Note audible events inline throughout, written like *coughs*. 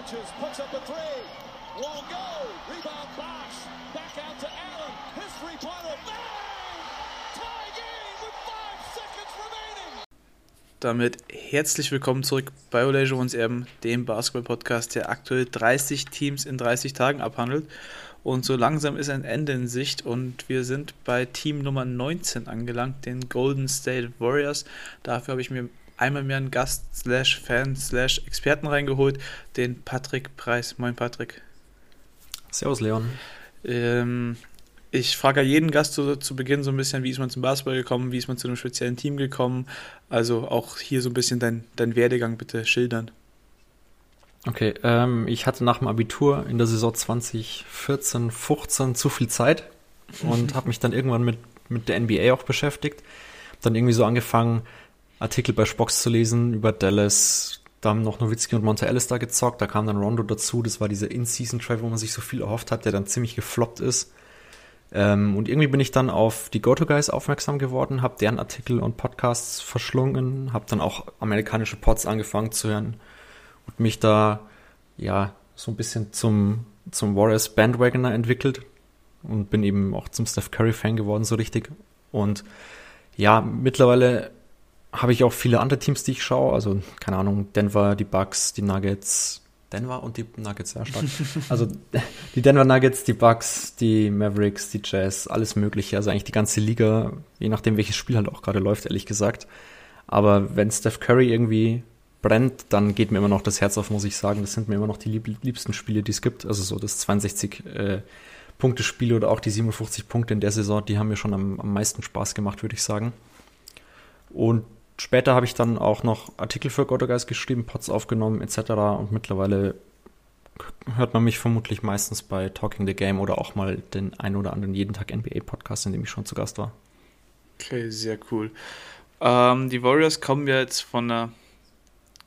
touches, puts up a three. Won't go. Rebound Bosch. Back out to Allen. His three-pointer. Bang! Tie game with five seconds remaining. Damit herzlich willkommen zurück bei Olejo uns Erben, dem Basketball-Podcast, der aktuell 30 Teams in 30 Tagen abhandelt. Und so langsam ist ein Ende in Sicht und wir sind bei Team Nummer 19 angelangt, den Golden State Warriors. Dafür habe ich mir einmal mehr einen Gast, slash Fan, slash Experten reingeholt, den Patrick Preis. Moin Patrick. Servus Leon. Ähm, ich frage jeden Gast zu, zu Beginn so ein bisschen, wie ist man zum Basketball gekommen, wie ist man zu einem speziellen Team gekommen. Also auch hier so ein bisschen dein, dein Werdegang bitte schildern. Okay, ähm, ich hatte nach dem Abitur in der Saison 2014, 15 zu viel Zeit und *laughs* habe mich dann irgendwann mit, mit der NBA auch beschäftigt. Dann irgendwie so angefangen, Artikel bei Spox zu lesen über Dallas. Da haben noch Nowitzki und Monte Ellis da gezockt. Da kam dann Rondo dazu. Das war dieser In-Season-Trade, wo man sich so viel erhofft hat, der dann ziemlich gefloppt ist. Ähm, und irgendwie bin ich dann auf die Go-To-Guys aufmerksam geworden, habe deren Artikel und Podcasts verschlungen, habe dann auch amerikanische Pods angefangen zu hören und mich da ja so ein bisschen zum, zum Warriors Bandwagoner entwickelt und bin eben auch zum Steph Curry Fan geworden, so richtig. Und ja, mittlerweile habe ich auch viele andere Teams, die ich schaue. Also, keine Ahnung, Denver, die Bucks, die Nuggets. Denver und die Nuggets, ja, stark. *laughs* also, die Denver Nuggets, die Bucks, die Mavericks, die Jazz, alles Mögliche. Also, eigentlich die ganze Liga, je nachdem, welches Spiel halt auch gerade läuft, ehrlich gesagt. Aber wenn Steph Curry irgendwie brennt, dann geht mir immer noch das Herz auf, muss ich sagen. Das sind mir immer noch die lieb liebsten Spiele, die es gibt. Also so das 62 äh, Punkte Spiel oder auch die 57 Punkte in der Saison, die haben mir schon am, am meisten Spaß gemacht, würde ich sagen. Und später habe ich dann auch noch Artikel für Gottergeist geschrieben, Pots aufgenommen etc. Und mittlerweile hört man mich vermutlich meistens bei Talking the Game oder auch mal den ein oder anderen jeden Tag NBA Podcast, in dem ich schon zu Gast war. Okay, sehr cool. Ähm, die Warriors kommen ja jetzt von einer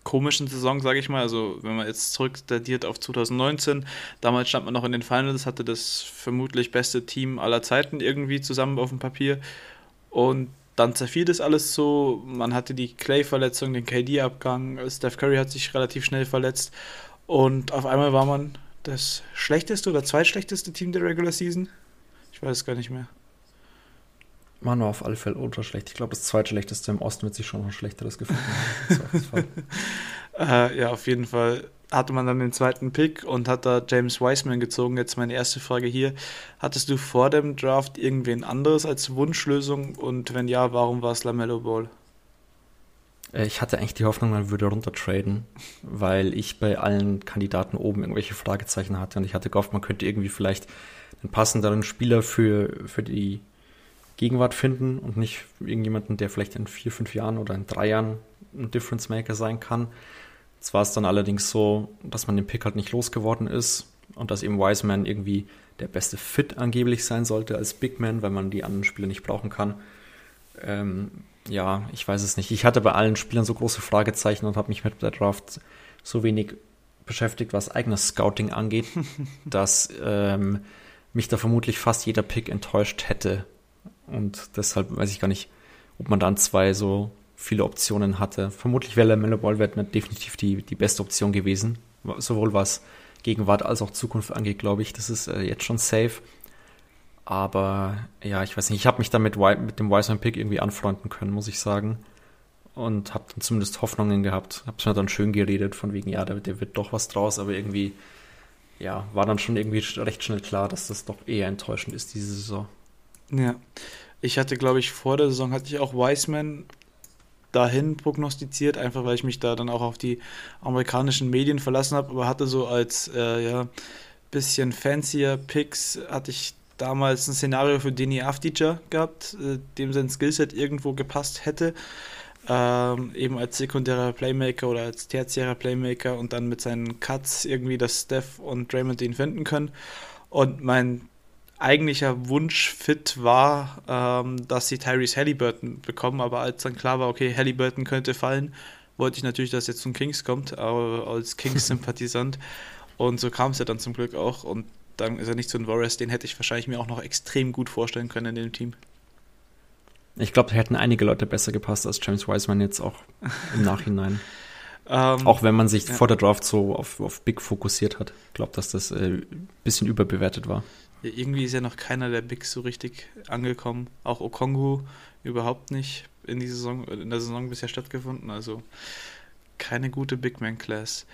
komischen Saison, sage ich mal. Also wenn man jetzt zurückdatiert auf 2019, damals stand man noch in den Finals, hatte das vermutlich beste Team aller Zeiten irgendwie zusammen auf dem Papier. Und dann zerfiel das alles so. Man hatte die Clay-Verletzung, den KD-Abgang. Steph Curry hat sich relativ schnell verletzt. Und auf einmal war man das schlechteste oder zweitschlechteste Team der Regular Season. Ich weiß es gar nicht mehr. Man war auf alle Fälle ultra schlecht. Ich glaube, das zweitschlechteste im Osten wird sich schon noch ein schlechteres gefunden *laughs* äh, ja, auf jeden Fall hatte man dann den zweiten Pick und hat da James Wiseman gezogen. Jetzt meine erste Frage hier. Hattest du vor dem Draft irgendwen anderes als Wunschlösung? Und wenn ja, warum war es LaMelo Ball? Äh, ich hatte eigentlich die Hoffnung, man würde runtertraden, weil ich bei allen Kandidaten oben irgendwelche Fragezeichen hatte und ich hatte gehofft, man könnte irgendwie vielleicht einen passenderen Spieler für, für die Gegenwart finden und nicht irgendjemanden, der vielleicht in vier, fünf Jahren oder in drei Jahren ein Difference Maker sein kann. Jetzt war es dann allerdings so, dass man den Pick halt nicht losgeworden ist und dass eben Wiseman irgendwie der beste Fit angeblich sein sollte als Big Man, weil man die anderen Spieler nicht brauchen kann. Ähm, ja, ich weiß es nicht. Ich hatte bei allen Spielern so große Fragezeichen und habe mich mit der Draft so wenig beschäftigt, was eigenes Scouting angeht, *laughs* dass ähm, mich da vermutlich fast jeder Pick enttäuscht hätte. Und deshalb weiß ich gar nicht, ob man dann zwei so viele Optionen hatte. Vermutlich wäre Mellow Ball definitiv die, die beste Option gewesen. Sowohl was Gegenwart als auch Zukunft angeht, glaube ich. Das ist äh, jetzt schon safe. Aber ja, ich weiß nicht, ich habe mich damit mit dem Wiseman Pick irgendwie anfreunden können, muss ich sagen. Und habe dann zumindest Hoffnungen gehabt. Habe es mir dann schön geredet, von wegen, ja, der, der wird doch was draus, aber irgendwie, ja, war dann schon irgendwie recht schnell klar, dass das doch eher enttäuschend ist, diese Saison. Ja, ich hatte, glaube ich, vor der Saison hatte ich auch Wiseman dahin prognostiziert, einfach weil ich mich da dann auch auf die amerikanischen Medien verlassen habe, aber hatte so als äh, ja, bisschen fancier Picks, hatte ich damals ein Szenario für Deni Afdija gehabt, äh, dem sein Skillset irgendwo gepasst hätte. Ähm, eben als sekundärer Playmaker oder als tertiärer Playmaker und dann mit seinen Cuts irgendwie das Steph und Draymond ihn finden können. Und mein eigentlicher Wunschfit war, ähm, dass sie Tyrese Halliburton bekommen, aber als dann klar war, okay, Halliburton könnte fallen, wollte ich natürlich, dass er zum Kings kommt, aber als Kings-Sympathisant. *laughs* und so kam es ja dann zum Glück auch. Und dann ist er nicht zu den Warriors, den hätte ich wahrscheinlich mir auch noch extrem gut vorstellen können in dem Team. Ich glaube, da hätten einige Leute besser gepasst als James Wiseman jetzt auch im *laughs* Nachhinein. Ähm, Auch wenn man sich ja. vor der Draft so auf, auf Big fokussiert hat. Ich glaube, dass das äh, ein bisschen überbewertet war. Irgendwie ist ja noch keiner der Bigs so richtig angekommen. Auch Okongu überhaupt nicht in, die Saison, in der Saison bisher stattgefunden. Also keine gute Big Man Class.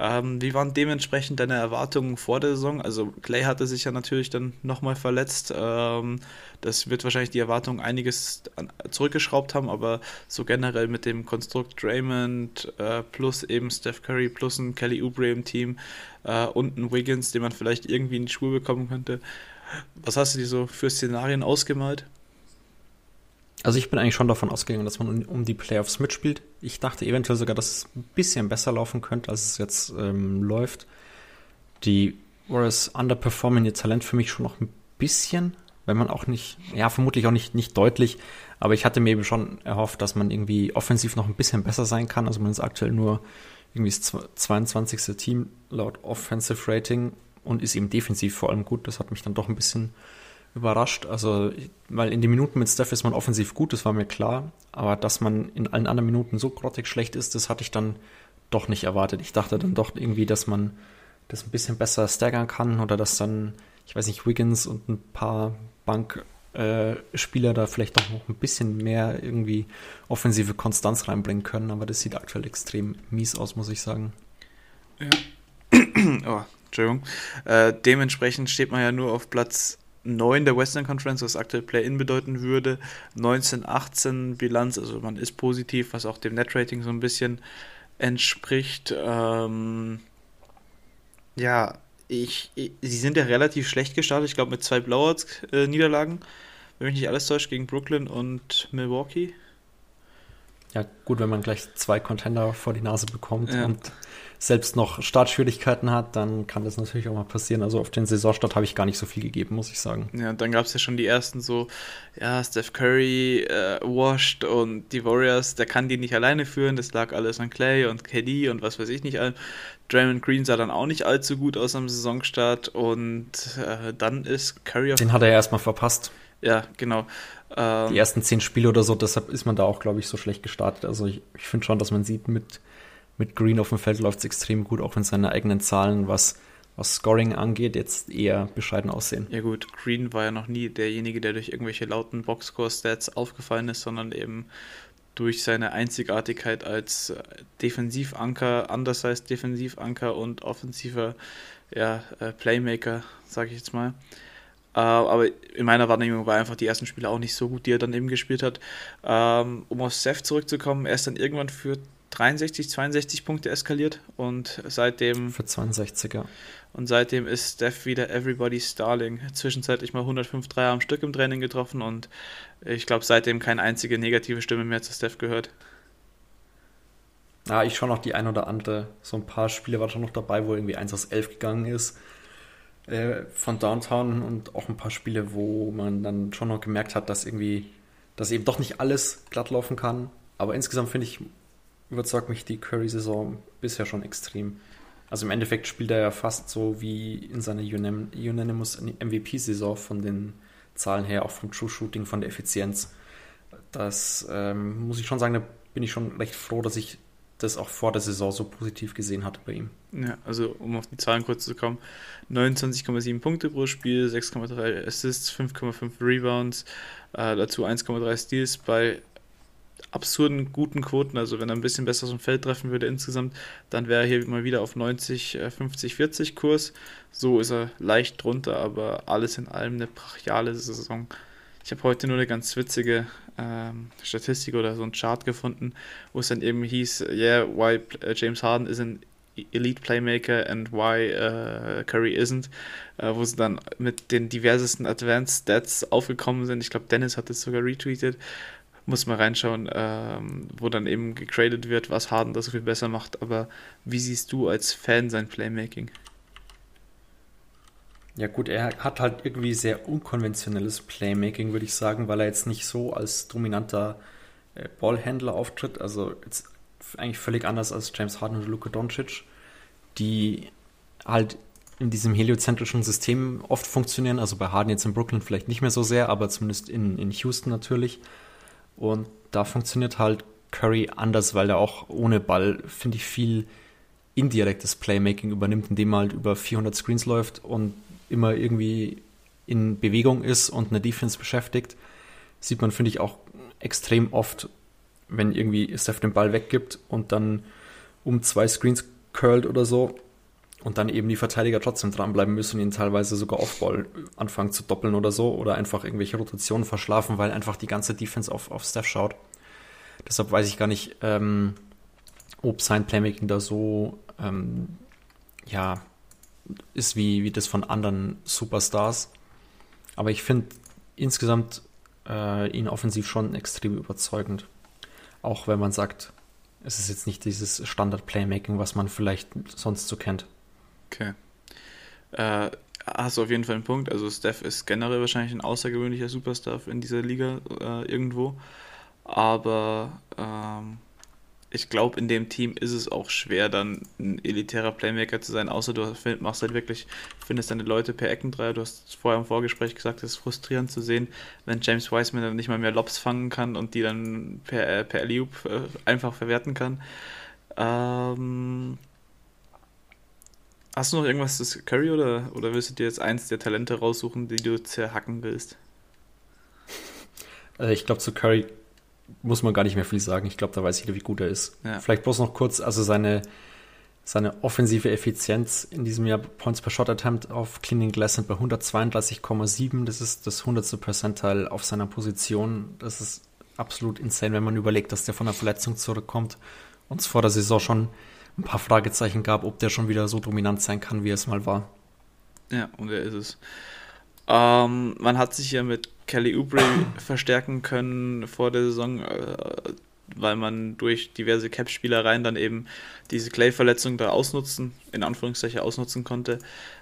Ähm, wie waren dementsprechend deine Erwartungen vor der Saison? Also Clay hatte sich ja natürlich dann nochmal verletzt. Ähm, das wird wahrscheinlich die Erwartungen einiges zurückgeschraubt haben, aber so generell mit dem Konstrukt Draymond äh, plus eben Steph Curry plus ein Kelly Oubre im Team äh, und ein Wiggins, den man vielleicht irgendwie in die Schuhe bekommen könnte. Was hast du dir so für Szenarien ausgemalt? Also ich bin eigentlich schon davon ausgegangen, dass man um die Playoffs mitspielt. Ich dachte eventuell sogar, dass es ein bisschen besser laufen könnte, als es jetzt ähm, läuft. Die Warriors underperformen ihr Talent für mich schon noch ein bisschen, wenn man auch nicht, ja, vermutlich auch nicht, nicht deutlich, aber ich hatte mir eben schon erhofft, dass man irgendwie offensiv noch ein bisschen besser sein kann. Also man ist aktuell nur irgendwie das 22. Team laut Offensive Rating und ist eben defensiv vor allem gut. Das hat mich dann doch ein bisschen überrascht. Also, weil in den Minuten mit Steph ist man offensiv gut, das war mir klar. Aber dass man in allen anderen Minuten so grottig schlecht ist, das hatte ich dann doch nicht erwartet. Ich dachte dann doch irgendwie, dass man das ein bisschen besser staggern kann oder dass dann, ich weiß nicht, Wiggins und ein paar Bankspieler äh, da vielleicht doch noch ein bisschen mehr irgendwie offensive Konstanz reinbringen können. Aber das sieht aktuell extrem mies aus, muss ich sagen. Ja. *clears throat* oh, Entschuldigung. Äh, dementsprechend steht man ja nur auf Platz 9 der Western Conference, was aktuell Play-In bedeuten würde. 19-18 Bilanz, also man ist positiv, was auch dem Net-Rating so ein bisschen entspricht. Ähm, ja, ich, ich, sie sind ja relativ schlecht gestartet, ich glaube mit zwei Blowouts-Niederlagen, äh, wenn mich nicht alles täuscht, gegen Brooklyn und Milwaukee. Ja, gut, wenn man gleich zwei Contender vor die Nase bekommt ja. und selbst noch Startschwierigkeiten hat, dann kann das natürlich auch mal passieren. Also auf den Saisonstart habe ich gar nicht so viel gegeben, muss ich sagen. Ja, und dann gab es ja schon die ersten so, ja, Steph Curry äh, washed und die Warriors, der kann die nicht alleine führen, das lag alles an Clay und KD und was weiß ich nicht. Draymond Green sah dann auch nicht allzu gut aus am Saisonstart und äh, dann ist Curry auf Den hat er ja erstmal verpasst. Ja, genau. Ähm, die ersten zehn Spiele oder so, deshalb ist man da auch, glaube ich, so schlecht gestartet. Also ich, ich finde schon, dass man sieht, mit mit Green auf dem Feld läuft es extrem gut, auch wenn seine eigenen Zahlen, was, was Scoring angeht, jetzt eher bescheiden aussehen. Ja gut, Green war ja noch nie derjenige, der durch irgendwelche lauten Boxscore-Stats aufgefallen ist, sondern eben durch seine Einzigartigkeit als äh, Defensivanker, anders als Defensivanker und offensiver ja, äh, Playmaker, sage ich jetzt mal. Uh, aber in meiner Wahrnehmung war einfach die ersten Spiele auch nicht so gut, die er dann eben gespielt hat. Ähm, um auf Seth zurückzukommen, er ist dann irgendwann für 63, 62 Punkte eskaliert und seitdem. Für 62, ja. Und seitdem ist Steph wieder Everybody's Starling. Zwischenzeitlich mal 105 Dreier am Stück im Training getroffen und ich glaube, seitdem keine einzige negative Stimme mehr zu Steph gehört. Ja, ich schaue noch die ein oder andere. So ein paar Spiele waren schon noch dabei, wo irgendwie 1 aus 11 gegangen ist äh, von Downtown und auch ein paar Spiele, wo man dann schon noch gemerkt hat, dass irgendwie, dass eben doch nicht alles glatt laufen kann. Aber insgesamt finde ich, überzeugt mich die Curry-Saison bisher schon extrem. Also im Endeffekt spielt er ja fast so wie in seiner Unanimous MVP-Saison von den Zahlen her, auch vom True Shooting, von der Effizienz. Das ähm, muss ich schon sagen, da bin ich schon recht froh, dass ich das auch vor der Saison so positiv gesehen hatte bei ihm. Ja, also um auf die Zahlen kurz zu kommen, 29,7 Punkte pro Spiel, 6,3 Assists, 5,5 Rebounds, äh, dazu 1,3 Steals bei absurden guten Quoten. Also wenn er ein bisschen besser aus dem Feld treffen würde insgesamt, dann wäre er hier mal wieder auf 90, 50, 40 Kurs. So ist er leicht drunter, aber alles in allem eine brachiale Saison. Ich habe heute nur eine ganz witzige ähm, Statistik oder so ein Chart gefunden, wo es dann eben hieß, yeah, why äh, James Harden is an Elite Playmaker and why uh, Curry isn't, uh, wo sie dann mit den diversesten Advanced Stats aufgekommen sind. Ich glaube, Dennis hat das sogar retweetet muss man reinschauen, ähm, wo dann eben gegradet wird, was Harden da so viel besser macht. Aber wie siehst du als Fan sein Playmaking? Ja gut, er hat halt irgendwie sehr unkonventionelles Playmaking, würde ich sagen, weil er jetzt nicht so als dominanter äh, Ballhändler auftritt. Also jetzt eigentlich völlig anders als James Harden und Luka Doncic, die halt in diesem heliozentrischen System oft funktionieren. Also bei Harden jetzt in Brooklyn vielleicht nicht mehr so sehr, aber zumindest in, in Houston natürlich. Und da funktioniert halt Curry anders, weil er auch ohne Ball, finde ich, viel indirektes Playmaking übernimmt, indem er halt über 400 Screens läuft und immer irgendwie in Bewegung ist und eine Defense beschäftigt. Sieht man, finde ich, auch extrem oft, wenn irgendwie Steph den Ball weggibt und dann um zwei Screens curlt oder so und dann eben die Verteidiger trotzdem dranbleiben müssen und ihn teilweise sogar Offball anfangen zu doppeln oder so oder einfach irgendwelche Rotationen verschlafen, weil einfach die ganze Defense auf, auf Steph schaut. Deshalb weiß ich gar nicht, ähm, ob sein Playmaking da so ähm, ja ist wie, wie das von anderen Superstars. Aber ich finde insgesamt äh, ihn offensiv schon extrem überzeugend. Auch wenn man sagt, es ist jetzt nicht dieses Standard-Playmaking, was man vielleicht sonst so kennt. Okay. Äh, hast du auf jeden Fall einen Punkt. Also Steph ist generell wahrscheinlich ein außergewöhnlicher Superstar in dieser Liga äh, irgendwo. Aber ähm, ich glaube, in dem Team ist es auch schwer, dann ein elitärer Playmaker zu sein, außer du machst halt wirklich, findest deine Leute per Eckendreier. Du hast vorher im Vorgespräch gesagt, es ist frustrierend zu sehen, wenn James Wiseman dann nicht mal mehr Lobs fangen kann und die dann per, äh, per Alley-Oop äh, einfach verwerten kann. Ähm, hast du noch irgendwas zu Curry oder, oder willst du dir jetzt eins der Talente raussuchen, die du zerhacken willst? Äh, ich glaube, zu Curry muss man gar nicht mehr viel sagen. Ich glaube, da weiß jeder, wie gut er ist. Ja. Vielleicht bloß noch kurz, also seine, seine offensive Effizienz in diesem Jahr Points per Shot Attempt auf Cleaning Glass sind bei 132,7. Das ist das 100. Percentile auf seiner Position. Das ist absolut insane, wenn man überlegt, dass der von einer Verletzung zurückkommt und es vor der Saison schon ein paar Fragezeichen gab, ob der schon wieder so dominant sein kann, wie er es mal war. Ja, und er ist es. Ähm, man hat sich ja mit Kelly Oubre *coughs* verstärken können vor der Saison, äh, weil man durch diverse Cap-Spielereien dann eben diese Clay-Verletzung da ausnutzen, in Anführungszeichen ausnutzen konnte.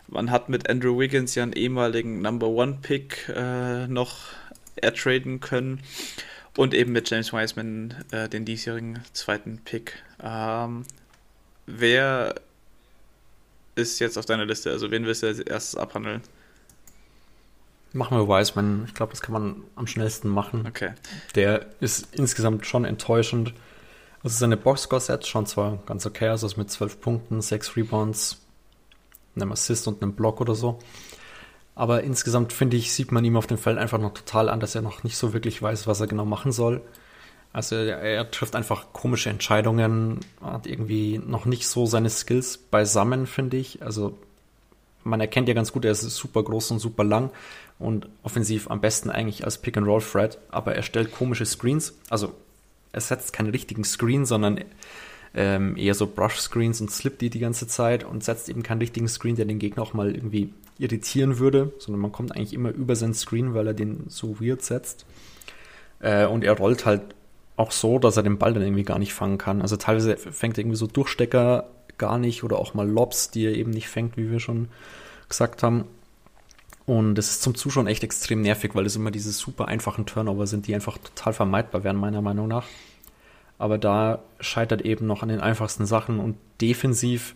Man hat mit Andrew Wiggins ja einen ehemaligen Number One-Pick äh, noch ertraden können und eben mit James Wiseman äh, den diesjährigen zweiten Pick. Ähm, wer ist jetzt auf deiner Liste? Also wen willst du als erstes abhandeln? Machen wir Wiseman. Ich glaube, das kann man am schnellsten machen. Okay. Der ist insgesamt schon enttäuschend. Also seine Boxscore-Sets schon zwar ganz okay, also mit 12 Punkten, 6 Rebounds, einem Assist und einem Block oder so. Aber insgesamt finde ich, sieht man ihm auf dem Feld einfach noch total an, dass er noch nicht so wirklich weiß, was er genau machen soll. Also er, trifft einfach komische Entscheidungen, hat irgendwie noch nicht so seine Skills beisammen, finde ich. Also man erkennt ja ganz gut, er ist super groß und super lang und offensiv am besten eigentlich als Pick-and-Roll-Thread, aber er stellt komische Screens. Also er setzt keine richtigen Screens, sondern ähm, eher so Brush-Screens und slippt die die ganze Zeit und setzt eben keinen richtigen Screen, der den Gegner auch mal irgendwie irritieren würde, sondern man kommt eigentlich immer über seinen Screen, weil er den so weird setzt. Äh, und er rollt halt auch so, dass er den Ball dann irgendwie gar nicht fangen kann. Also teilweise fängt er irgendwie so Durchstecker gar nicht oder auch mal Lobs, die er eben nicht fängt, wie wir schon gesagt haben. Und es ist zum Zuschauen echt extrem nervig, weil es immer diese super einfachen Turnover sind, die einfach total vermeidbar wären, meiner Meinung nach. Aber da scheitert eben noch an den einfachsten Sachen und defensiv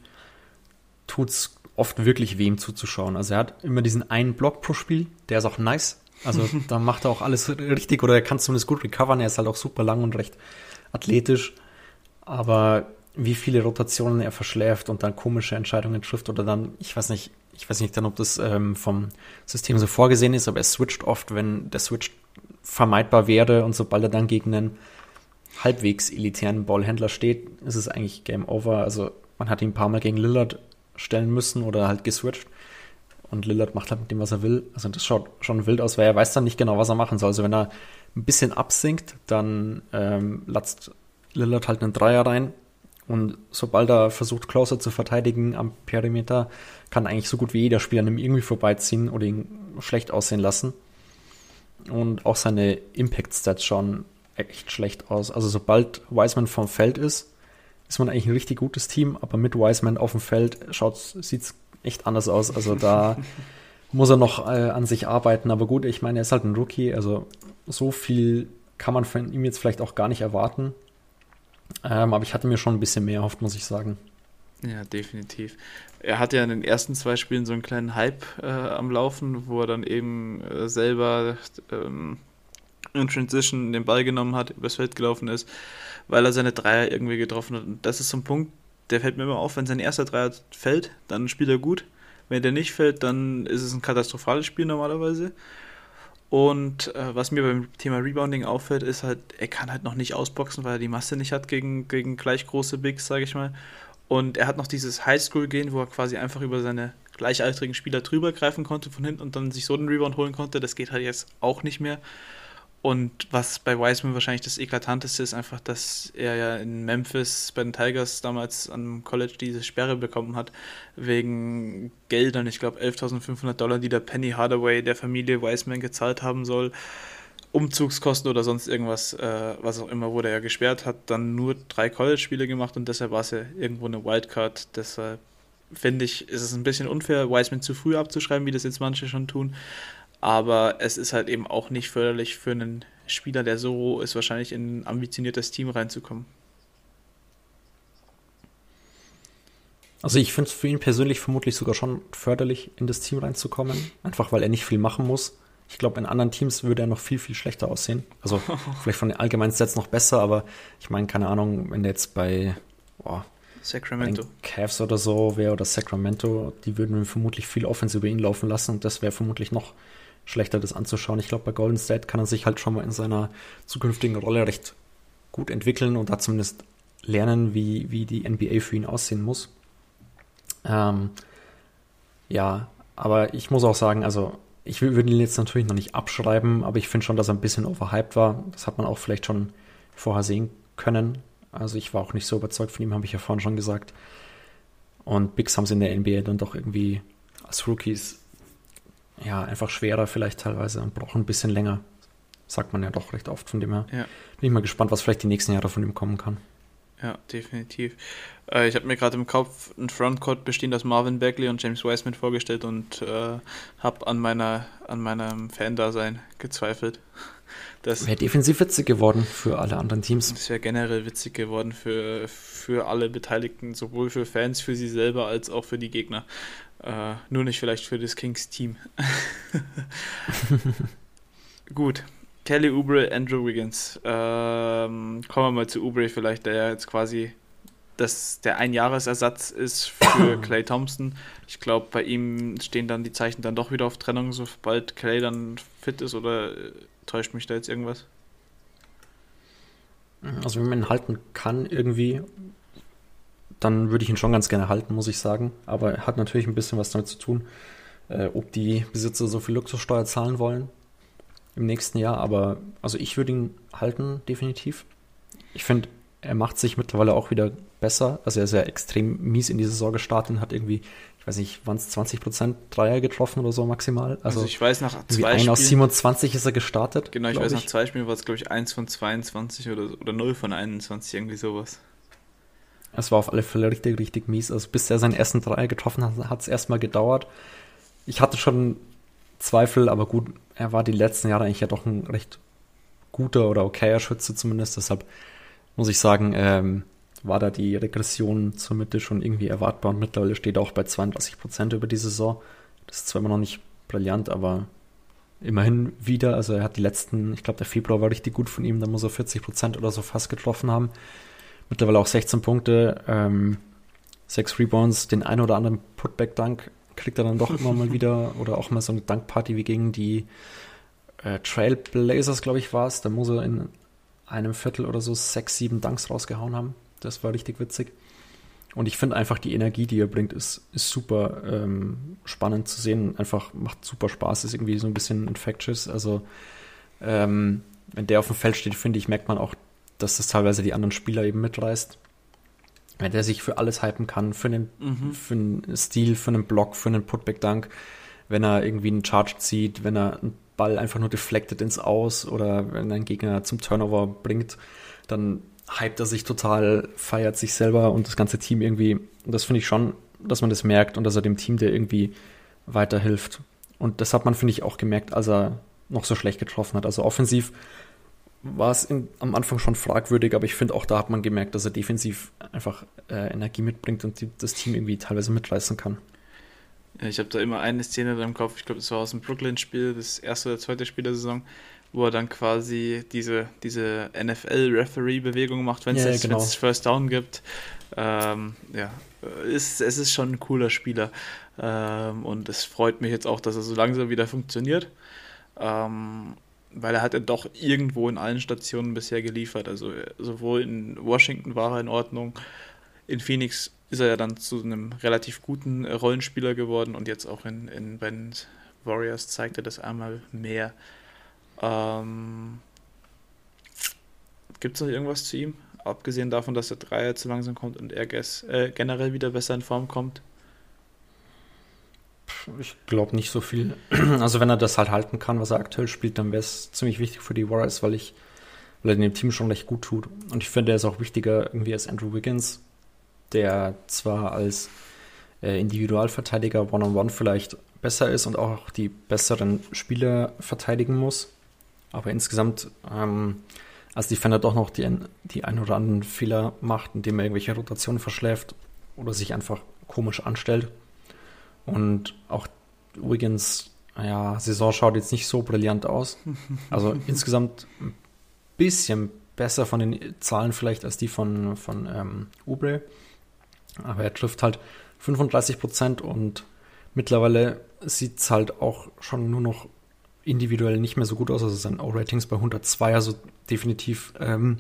tut es oft wirklich wem zuzuschauen. Also er hat immer diesen einen Block pro Spiel, der ist auch nice. Also da macht er auch alles richtig oder er kann zumindest gut recovern. Er ist halt auch super lang und recht athletisch. Aber wie viele Rotationen er verschläft und dann komische Entscheidungen trifft oder dann, ich weiß nicht, ich weiß nicht dann, ob das ähm, vom System so vorgesehen ist, aber er switcht oft, wenn der Switch vermeidbar wäre und sobald er dann gegen einen halbwegs elitären Ballhändler steht, ist es eigentlich Game Over. Also man hat ihn ein paar Mal gegen Lillard stellen müssen oder halt geswitcht und Lillard macht halt mit dem, was er will. Also das schaut schon wild aus, weil er weiß dann nicht genau, was er machen soll. Also wenn er ein bisschen absinkt, dann ähm, latzt Lillard halt einen Dreier rein und sobald er versucht, Closer zu verteidigen am Perimeter, kann eigentlich so gut wie jeder Spieler an ihm irgendwie vorbeiziehen oder ihn schlecht aussehen lassen. Und auch seine Impact-Stats schauen echt schlecht aus. Also sobald Wiseman vom Feld ist, ist man eigentlich ein richtig gutes Team, aber mit Wiseman auf dem Feld sieht es echt anders aus. Also da *laughs* muss er noch äh, an sich arbeiten. Aber gut, ich meine, er ist halt ein Rookie, also so viel kann man von ihm jetzt vielleicht auch gar nicht erwarten. Ähm, aber ich hatte mir schon ein bisschen mehr erhofft, muss ich sagen. Ja, definitiv. Er hat ja in den ersten zwei Spielen so einen kleinen Hype äh, am Laufen, wo er dann eben äh, selber ähm, in Transition den Ball genommen hat, übers Feld gelaufen ist, weil er seine Dreier irgendwie getroffen hat. Und das ist so ein Punkt, der fällt mir immer auf, wenn sein erster Dreier fällt, dann spielt er gut. Wenn der nicht fällt, dann ist es ein katastrophales Spiel normalerweise. Und äh, was mir beim Thema Rebounding auffällt, ist halt, er kann halt noch nicht ausboxen, weil er die Masse nicht hat gegen, gegen gleich große Bigs, sage ich mal. Und er hat noch dieses Highschool-Gehen, wo er quasi einfach über seine gleichaltrigen Spieler drüber greifen konnte von hinten und dann sich so den Rebound holen konnte. Das geht halt jetzt auch nicht mehr. Und was bei Wiseman wahrscheinlich das Eklatanteste ist, einfach, dass er ja in Memphis bei den Tigers damals am College diese Sperre bekommen hat, wegen Geldern, ich glaube 11.500 Dollar, die der Penny Hardaway der Familie Wiseman gezahlt haben soll. Umzugskosten oder sonst irgendwas, äh, was auch immer, wurde er gesperrt, hat dann nur drei College-Spiele gemacht und deshalb war es ja irgendwo eine Wildcard. Deshalb finde ich, ist es ein bisschen unfair, Wiseman zu früh abzuschreiben, wie das jetzt manche schon tun. Aber es ist halt eben auch nicht förderlich für einen Spieler, der so roh ist, wahrscheinlich in ein ambitioniertes Team reinzukommen. Also ich finde es für ihn persönlich vermutlich sogar schon förderlich, in das Team reinzukommen. Einfach weil er nicht viel machen muss. Ich glaube, in anderen Teams würde er noch viel, viel schlechter aussehen. Also *laughs* vielleicht von den allgemeinen Sets noch besser, aber ich meine, keine Ahnung, wenn der jetzt bei, boah, Sacramento. Cavs oder so wäre oder Sacramento, die würden vermutlich viel Offense über ihn laufen lassen und das wäre vermutlich noch schlechter, das anzuschauen. Ich glaube, bei Golden State kann er sich halt schon mal in seiner zukünftigen Rolle recht gut entwickeln und da zumindest lernen, wie, wie die NBA für ihn aussehen muss. Ähm, ja, aber ich muss auch sagen, also ich würde ihn jetzt natürlich noch nicht abschreiben, aber ich finde schon, dass er ein bisschen overhyped war. Das hat man auch vielleicht schon vorher sehen können. Also ich war auch nicht so überzeugt von ihm, habe ich ja vorhin schon gesagt. Und Bigs haben es in der NBA dann doch irgendwie als Rookies ja, einfach schwerer vielleicht teilweise und braucht ein bisschen länger. Sagt man ja doch recht oft. Von dem her ja. bin ich mal gespannt, was vielleicht die nächsten Jahre von ihm kommen kann. Ja, definitiv. Äh, ich habe mir gerade im Kopf ein Frontcourt bestehend aus Marvin Bagley und James Wiseman vorgestellt und äh, habe an, meiner, an meinem Fan-Dasein gezweifelt. *laughs* Wäre defensiv witzig geworden für alle anderen Teams. Das wäre generell witzig geworden für, für alle Beteiligten, sowohl für Fans, für sie selber als auch für die Gegner. Äh, nur nicht vielleicht für das Kings-Team. *laughs* *laughs* Gut. Kelly Oubre, Andrew Wiggins. Ähm, kommen wir mal zu Oubre vielleicht, der ja jetzt quasi das, der Einjahresersatz ist für *coughs* Clay Thompson. Ich glaube, bei ihm stehen dann die Zeichen dann doch wieder auf Trennung, sobald Clay dann fit ist oder äh, täuscht mich da jetzt irgendwas? Also wenn man ihn halten kann irgendwie, dann würde ich ihn schon ganz gerne halten, muss ich sagen. Aber er hat natürlich ein bisschen was damit zu tun, äh, ob die Besitzer so viel Luxussteuer zahlen wollen im nächsten Jahr. Aber also ich würde ihn halten, definitiv. Ich finde, er macht sich mittlerweile auch wieder besser. Also er ist ja extrem mies in die Saison gestartet und hat irgendwie, ich weiß nicht, waren es 20 Prozent Dreier getroffen oder so maximal. Also, also ich weiß nach zwei Spielen. aus 27 ist er gestartet. Genau, ich weiß ich. nach zwei Spielen war es glaube ich 1 von 22 oder, oder 0 von 21, irgendwie sowas. Es war auf alle Fälle richtig, richtig mies. Also bis er seinen ersten Dreier getroffen hat, hat es erstmal gedauert. Ich hatte schon Zweifel, aber gut, er war die letzten Jahre eigentlich ja doch ein recht guter oder okayer Schütze zumindest. Deshalb muss ich sagen, ähm, war da die Regression zur Mitte schon irgendwie erwartbar und mittlerweile steht er auch bei 32 Prozent über die Saison. Das ist zwar immer noch nicht brillant, aber immerhin wieder. Also er hat die letzten, ich glaube der Februar war richtig gut von ihm, da muss er 40 Prozent oder so fast getroffen haben mittlerweile auch 16 Punkte, ähm, 6 Rebounds, den einen oder anderen Putback-Dunk kriegt er dann doch immer mal *laughs* wieder oder auch mal so eine Dankparty wie gegen die äh, Trailblazers, glaube ich, war es. Da muss er in einem Viertel oder so 6, 7 Dunks rausgehauen haben. Das war richtig witzig. Und ich finde einfach die Energie, die er bringt, ist, ist super ähm, spannend zu sehen. Einfach macht super Spaß, ist irgendwie so ein bisschen infectious. Also, ähm, wenn der auf dem Feld steht, finde ich, merkt man auch, dass das teilweise die anderen Spieler eben mitreißt. Wenn der sich für alles hypen kann, für einen, mhm. für einen Stil, für einen Block, für einen Putback-Dunk, wenn er irgendwie einen Charge zieht, wenn er einen Ball einfach nur deflected ins Aus oder wenn einen Gegner zum Turnover bringt, dann hypt er sich total, feiert sich selber und das ganze Team irgendwie. Und das finde ich schon, dass man das merkt und dass er dem Team der irgendwie weiterhilft. Und das hat man, finde ich, auch gemerkt, als er noch so schlecht getroffen hat. Also offensiv war es in, am Anfang schon fragwürdig, aber ich finde auch da hat man gemerkt, dass er defensiv einfach äh, Energie mitbringt und die, das Team irgendwie teilweise mitreißen kann. Ja, ich habe da immer eine Szene im Kopf, ich glaube, das war aus dem Brooklyn-Spiel, das erste oder zweite Spiel der Saison, wo er dann quasi diese, diese NFL-Referee-Bewegung macht, wenn es Ja, jetzt genau. First Down gibt. Ähm, ja, ist, es ist schon ein cooler Spieler. Ähm, und es freut mich jetzt auch, dass er so langsam wieder funktioniert. Ähm, weil er hat ja doch irgendwo in allen Stationen bisher geliefert. Also sowohl in Washington war er in Ordnung, in Phoenix ist er ja dann zu einem relativ guten Rollenspieler geworden und jetzt auch in, in bei Warriors zeigt er das einmal mehr. Ähm, Gibt es noch irgendwas zu ihm? Abgesehen davon, dass der Dreier zu langsam kommt und er äh, generell wieder besser in Form kommt. Ich glaube nicht so viel. *clears throat* Also wenn er das halt halten kann, was er aktuell spielt, dann wäre es ziemlich wichtig für die Warriors, weil ich, weil er dem Team schon recht gut tut. Und ich finde, er ist auch wichtiger irgendwie als Andrew Wiggins, der zwar als äh, Individualverteidiger One-on-One vielleicht besser ist und auch die besseren Spieler verteidigen muss, aber insgesamt ähm, als Defender doch noch die, die ein oder anderen Fehler macht, indem er irgendwelche Rotationen verschläft oder sich einfach komisch anstellt. Und auch Wiggins, ja, Saison schaut jetzt nicht so brillant aus. Also *laughs* insgesamt ein bisschen besser von den Zahlen vielleicht als die von, von ähm, Ubre. Aber er trifft halt 35 Prozent und mittlerweile sieht es halt auch schon nur noch individuell nicht mehr so gut aus. Also sein O-Ratings bei 102, also definitiv ähm,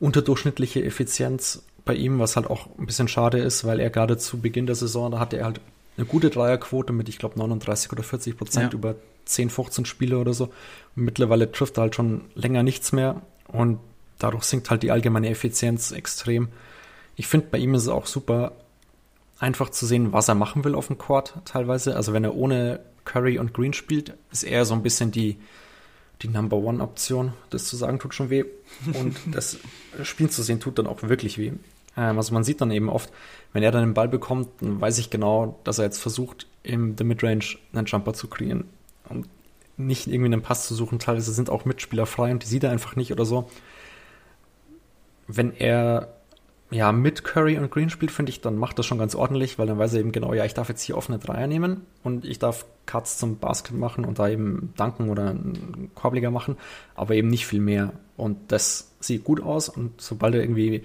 unterdurchschnittliche Effizienz bei ihm, was halt auch ein bisschen schade ist, weil er gerade zu Beginn der Saison, da hatte er halt eine gute Dreierquote mit, ich glaube, 39 oder 40 Prozent Ja. über 10, 15 Spiele oder so. Und mittlerweile trifft er halt schon länger nichts mehr und dadurch sinkt halt die allgemeine Effizienz extrem. Ich finde, bei ihm ist es auch super einfach zu sehen, was er machen will auf dem Court teilweise. Also wenn er ohne Curry und Green spielt, ist er so ein bisschen die, die Number One Option. Das zu sagen tut schon weh. Und *laughs* das Spielen zu sehen tut dann auch wirklich weh. Ähm, also man sieht dann eben oft, wenn er dann den Ball bekommt, dann weiß ich genau, dass er jetzt versucht, im der Midrange einen Jumper zu kreieren. Und nicht irgendwie einen Pass zu suchen. Teilweise sind auch Mitspieler frei und die sieht er einfach nicht oder so. Wenn er ja, mit Curry und Green spielt, finde ich, dann macht das schon ganz ordentlich, weil dann weiß er eben genau, ja, ich darf jetzt hier offene Dreier nehmen und ich darf Cuts zum Basket machen und da eben danken oder einen Korbliger machen, aber eben nicht viel mehr. Und das sieht gut aus und sobald er irgendwie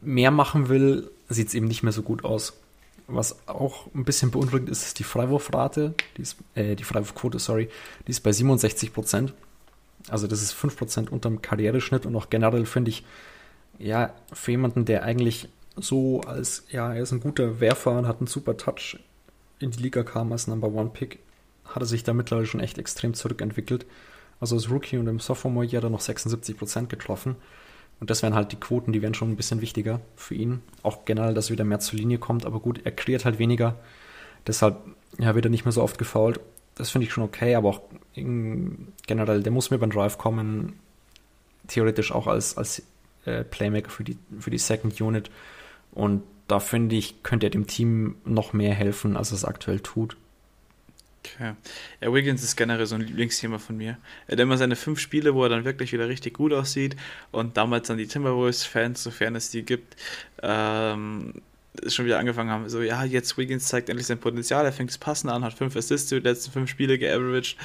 mehr machen will, sieht es eben nicht mehr so gut aus. Was auch ein bisschen beunruhigend ist, ist die Freiwurfrate, die, ist, äh, die Freiwurfquote, sorry, die ist bei 67 Prozent. Also das ist 5 Prozent unterm Karriereschnitt und auch generell finde ich, ja, für jemanden, der eigentlich so als, ja, er ist ein guter Werfer und hat einen super Touch in die Liga kam als Number One Pick, hat er sich da mittlerweile schon echt extrem zurückentwickelt. Also als Rookie und im Sophomore Jahr hat er noch 76 Prozent getroffen. Und das wären halt die Quoten, die wären schon ein bisschen wichtiger für ihn. Auch generell, dass er wieder mehr zur Linie kommt. Aber gut, er kreiert halt weniger. Deshalb ja, wird er nicht mehr so oft gefoult. Das finde ich schon okay, aber auch generell, der muss mir beim Drive kommen. Theoretisch auch als, als äh, Playmaker für die, für die Second Unit. Und da finde ich, könnte er dem Team noch mehr helfen, als er es aktuell tut. Okay. Ja, Wiggins ist generell so ein Lieblingsthema von mir. Er hat immer seine fünf Spiele, wo er dann wirklich wieder richtig gut aussieht und damals dann die Timberwolves-Fans, sofern es die gibt, ähm, schon wieder angefangen haben, so, ja, jetzt Wiggins zeigt endlich sein Potenzial, er fängt es passend an, hat fünf Assists die letzten fünf Spiele geaveraged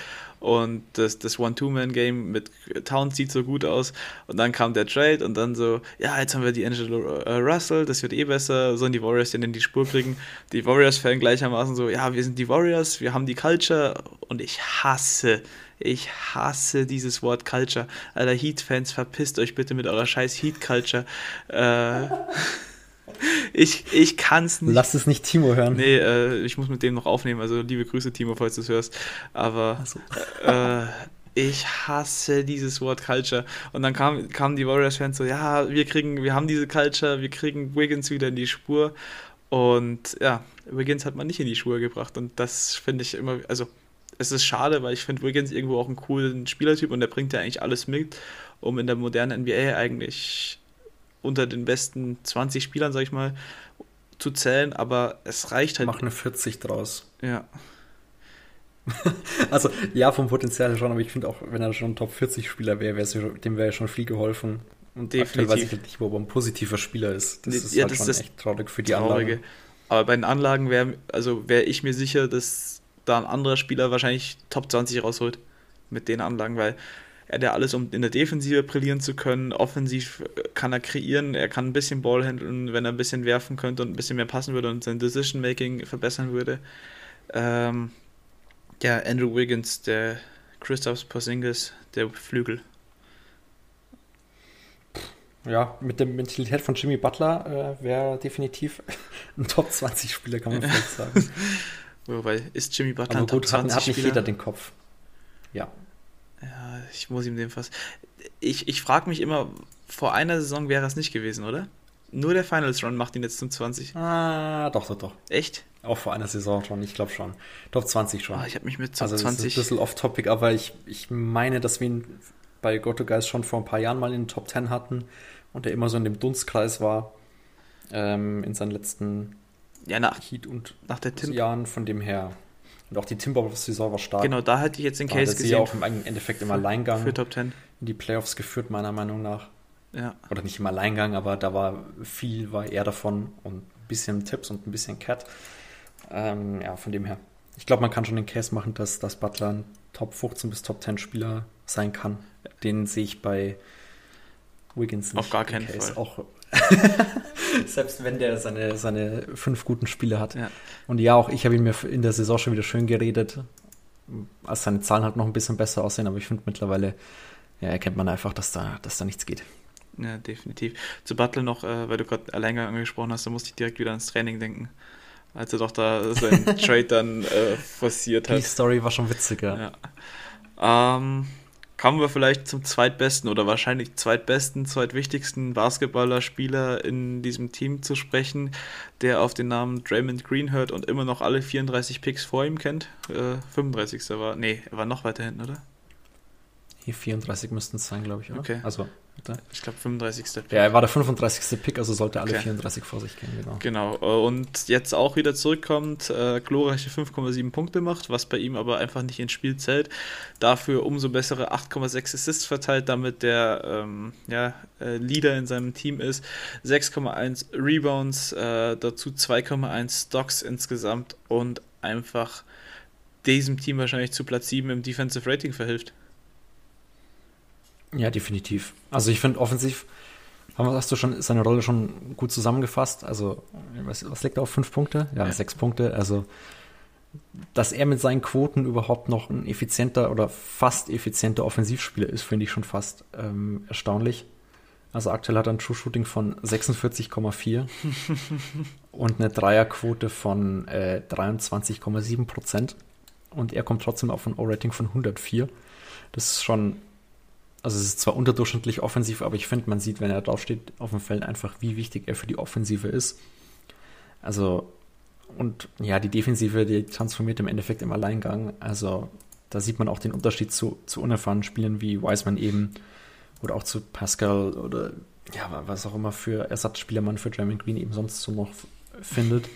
und das, das One-Two-Man-Game mit Towns sieht so gut aus und dann kam der Trade und dann so, ja, jetzt haben wir die Angelo äh, Russell, das wird eh besser, sollen die Warriors denn in die Spur kriegen? Die Warriors-Fan gleichermaßen so, ja, wir sind die Warriors, wir haben die Culture und ich hasse, ich hasse dieses Wort Culture. Alter, Heat-Fans, verpisst euch bitte mit eurer scheiß Heat-Culture. Äh, *laughs* ich, ich kann's nicht. Lass es nicht Timo hören. Nee, äh, ich muss mit dem noch aufnehmen. Also liebe Grüße, Timo, falls du es hörst. Aber Also, äh, ich hasse dieses Wort Culture. Und dann kam, kamen die Warriors-Fans so, ja, wir kriegen, wir haben diese Culture, wir kriegen Wiggins wieder in die Spur. Und ja, Wiggins hat man nicht in die Spur gebracht. Und das finde ich immer, also es ist schade, weil ich finde Wiggins irgendwo auch einen coolen Spielertyp und der bringt ja eigentlich alles mit, um in der modernen NBA eigentlich unter den besten 20 Spielern, sag ich mal, zu zählen, aber es reicht halt. mach eine 40 draus. Ja, *laughs* Also, ja, vom Potenzial her schon, aber ich finde auch, wenn er schon ein Top 40 Spieler wäre, wär's dem wäre ja schon viel geholfen. Und Definitiv. weiß ich halt nicht, wo er ein positiver Spieler ist. Das Nee, ist ja, halt das schon ist echt traurig für die traurige. Anlage. Aber bei den Anlagen wäre also wär ich mir sicher, dass da ein anderer Spieler wahrscheinlich Top 20 rausholt. mit den Anlagen, weil er hat ja alles, um in der Defensive brillieren zu können. Offensiv kann er kreieren, er kann ein bisschen Ball handeln, wenn er ein bisschen werfen könnte und ein bisschen mehr passen würde und sein Decision-Making verbessern würde. Ähm, ja, Andrew Wiggins, der Christoph Porzingis, der Flügel. Ja, mit der Mentalität von Jimmy Butler äh, wäre definitiv *laughs* ein Top 20 Spieler, kann man vielleicht sagen. *laughs* Wobei, ist Jimmy Butler Aber gut, hat, hat nicht jeder den Kopf. Ja. Ja, ich muss ihm den fast. Ich, ich frage mich immer, vor einer Saison wäre es nicht gewesen, oder? Nur der Finals Run macht ihn jetzt zum 20. Ah, doch, doch, doch. Echt? Auch vor einer Saison schon, ich glaube schon. Top 20 schon. Oh, ich habe mich mit Top also 20. Das ist ein bisschen off-topic, aber ich, ich meine, dass wir ihn bei Goto Geist schon vor ein paar Jahren mal in den Top 10 hatten und er immer so in dem Dunstkreis war ähm, in seinen letzten ja, nach, Heat und nach der Tim Jahren von dem her. Und auch die Timberwolves-Saison war stark. Genau, da hätte ich jetzt den Da Case hat sie gesehen. ja auch im Endeffekt im Alleingang für Top 10. in die Playoffs geführt, meiner Meinung nach. Ja. Oder nicht im Alleingang, aber da war viel, war er davon und ein bisschen Tipps und ein bisschen Cat. Ähm, ja, von dem her. Ich glaube, man kann schon den Case machen, dass, dass Butler ein Top 15 bis Top 10 Spieler sein kann. Den sehe ich bei Wiggins nicht. Auf gar keinen Case. Fall. Auch *laughs* Selbst wenn der seine, seine fünf guten Spiele hat. Ja. Und ja, auch ich habe ihn mir in der Saison schon wieder schön geredet, als seine Zahlen halt noch ein bisschen besser aussehen, aber ich finde mittlerweile, ja, erkennt man einfach, dass da, dass da nichts geht. Ja, definitiv. Zu Butler noch, äh, weil du gerade Alleingang angesprochen hast, da musste ich direkt wieder ans Training denken. Als er doch da seinen *laughs* Trade dann äh, forciert Die hat. Story war schon witziger. Ja. Ähm, kommen wir vielleicht zum zweitbesten oder wahrscheinlich zweitbesten, zweitwichtigsten Basketballer-Spieler in diesem Team zu sprechen, der auf den Namen Draymond Green hört und immer noch alle 34 Picks vor ihm kennt. Äh, 35. war, nee, er war noch weiter hinten, oder? Hier 34 müssten es sein, glaube ich, oder? Okay. Also, Ich glaube 35. Pick. ja, er war der 35. Pick, also sollte alle Okay. 34 vor sich gehen, genau. Genau, und jetzt auch wieder zurückkommt, äh, glorreiche 5,7 Punkte macht, was bei ihm aber einfach nicht ins Spiel zählt. Dafür umso bessere 8,6 Assists verteilt, damit der ähm, ja, äh, Leader in seinem Team ist. 6,1 Rebounds, äh, dazu 2,1 Stocks insgesamt und einfach diesem Team wahrscheinlich zu Platz 7 im Defensive Rating verhilft. Ja, definitiv. Also ich finde offensiv, haben wir- hast du schon seine Rolle schon gut zusammengefasst. Also, was, was liegt da auf fünf Punkte? Ja, Ja. sechs Punkte. Also, dass er mit seinen Quoten überhaupt noch ein effizienter oder fast effizienter Offensivspieler ist, finde ich schon fast ähm, erstaunlich. Also aktuell hat er ein True Shooting von 46,4 *laughs* und eine Dreierquote von äh, 23,7 Prozent. Und er kommt trotzdem auf ein O-Rating von 104. Das ist schon also es ist zwar unterdurchschnittlich offensiv, aber ich finde, man sieht, wenn er draufsteht auf dem Feld, einfach, wie wichtig er für die Offensive ist. Also, und ja, die Defensive, die transformiert im Endeffekt im Alleingang. Also, da sieht man auch den Unterschied zu, zu unerfahrenen Spielern wie Wiseman eben oder auch zu Pascal oder ja, was auch immer für Ersatzspieler man für Draymond Green eben sonst so noch findet.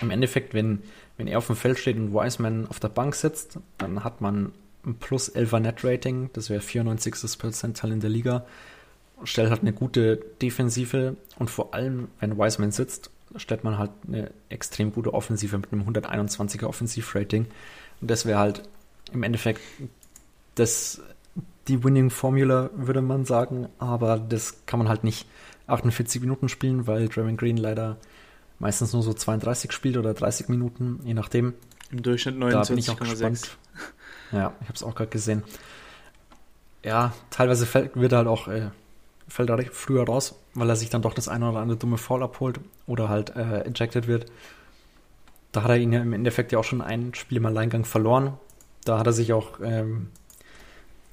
Im Endeffekt, wenn, wenn er auf dem Feld steht und Wiseman auf der Bank sitzt, dann hat man ein plus 11er Net-Rating, das wäre 94. Perzentil in der Liga. Stellt halt eine gute Defensive und vor allem, wenn Wiseman sitzt, stellt man halt eine extrem gute Offensive mit einem 121er Offensiv-Rating. Und das wäre halt im Endeffekt das, die Winning Formula, würde man sagen, aber das kann man halt nicht 48 Minuten spielen, weil Draymond Green leider meistens nur so 32 spielt oder 30 Minuten, je nachdem. Im Durchschnitt Da bin ich auch 29,6. gespannt. Ja, ich habe es auch gerade gesehen. Ja, teilweise fällt, wird halt auch äh, fällt er früher raus, weil er sich dann doch das eine oder andere dumme Foul abholt oder halt äh, ejected wird. Da hat er ihn ja im Endeffekt ja auch schon ein Spiel im Alleingang verloren. Da hat er sich auch, ähm,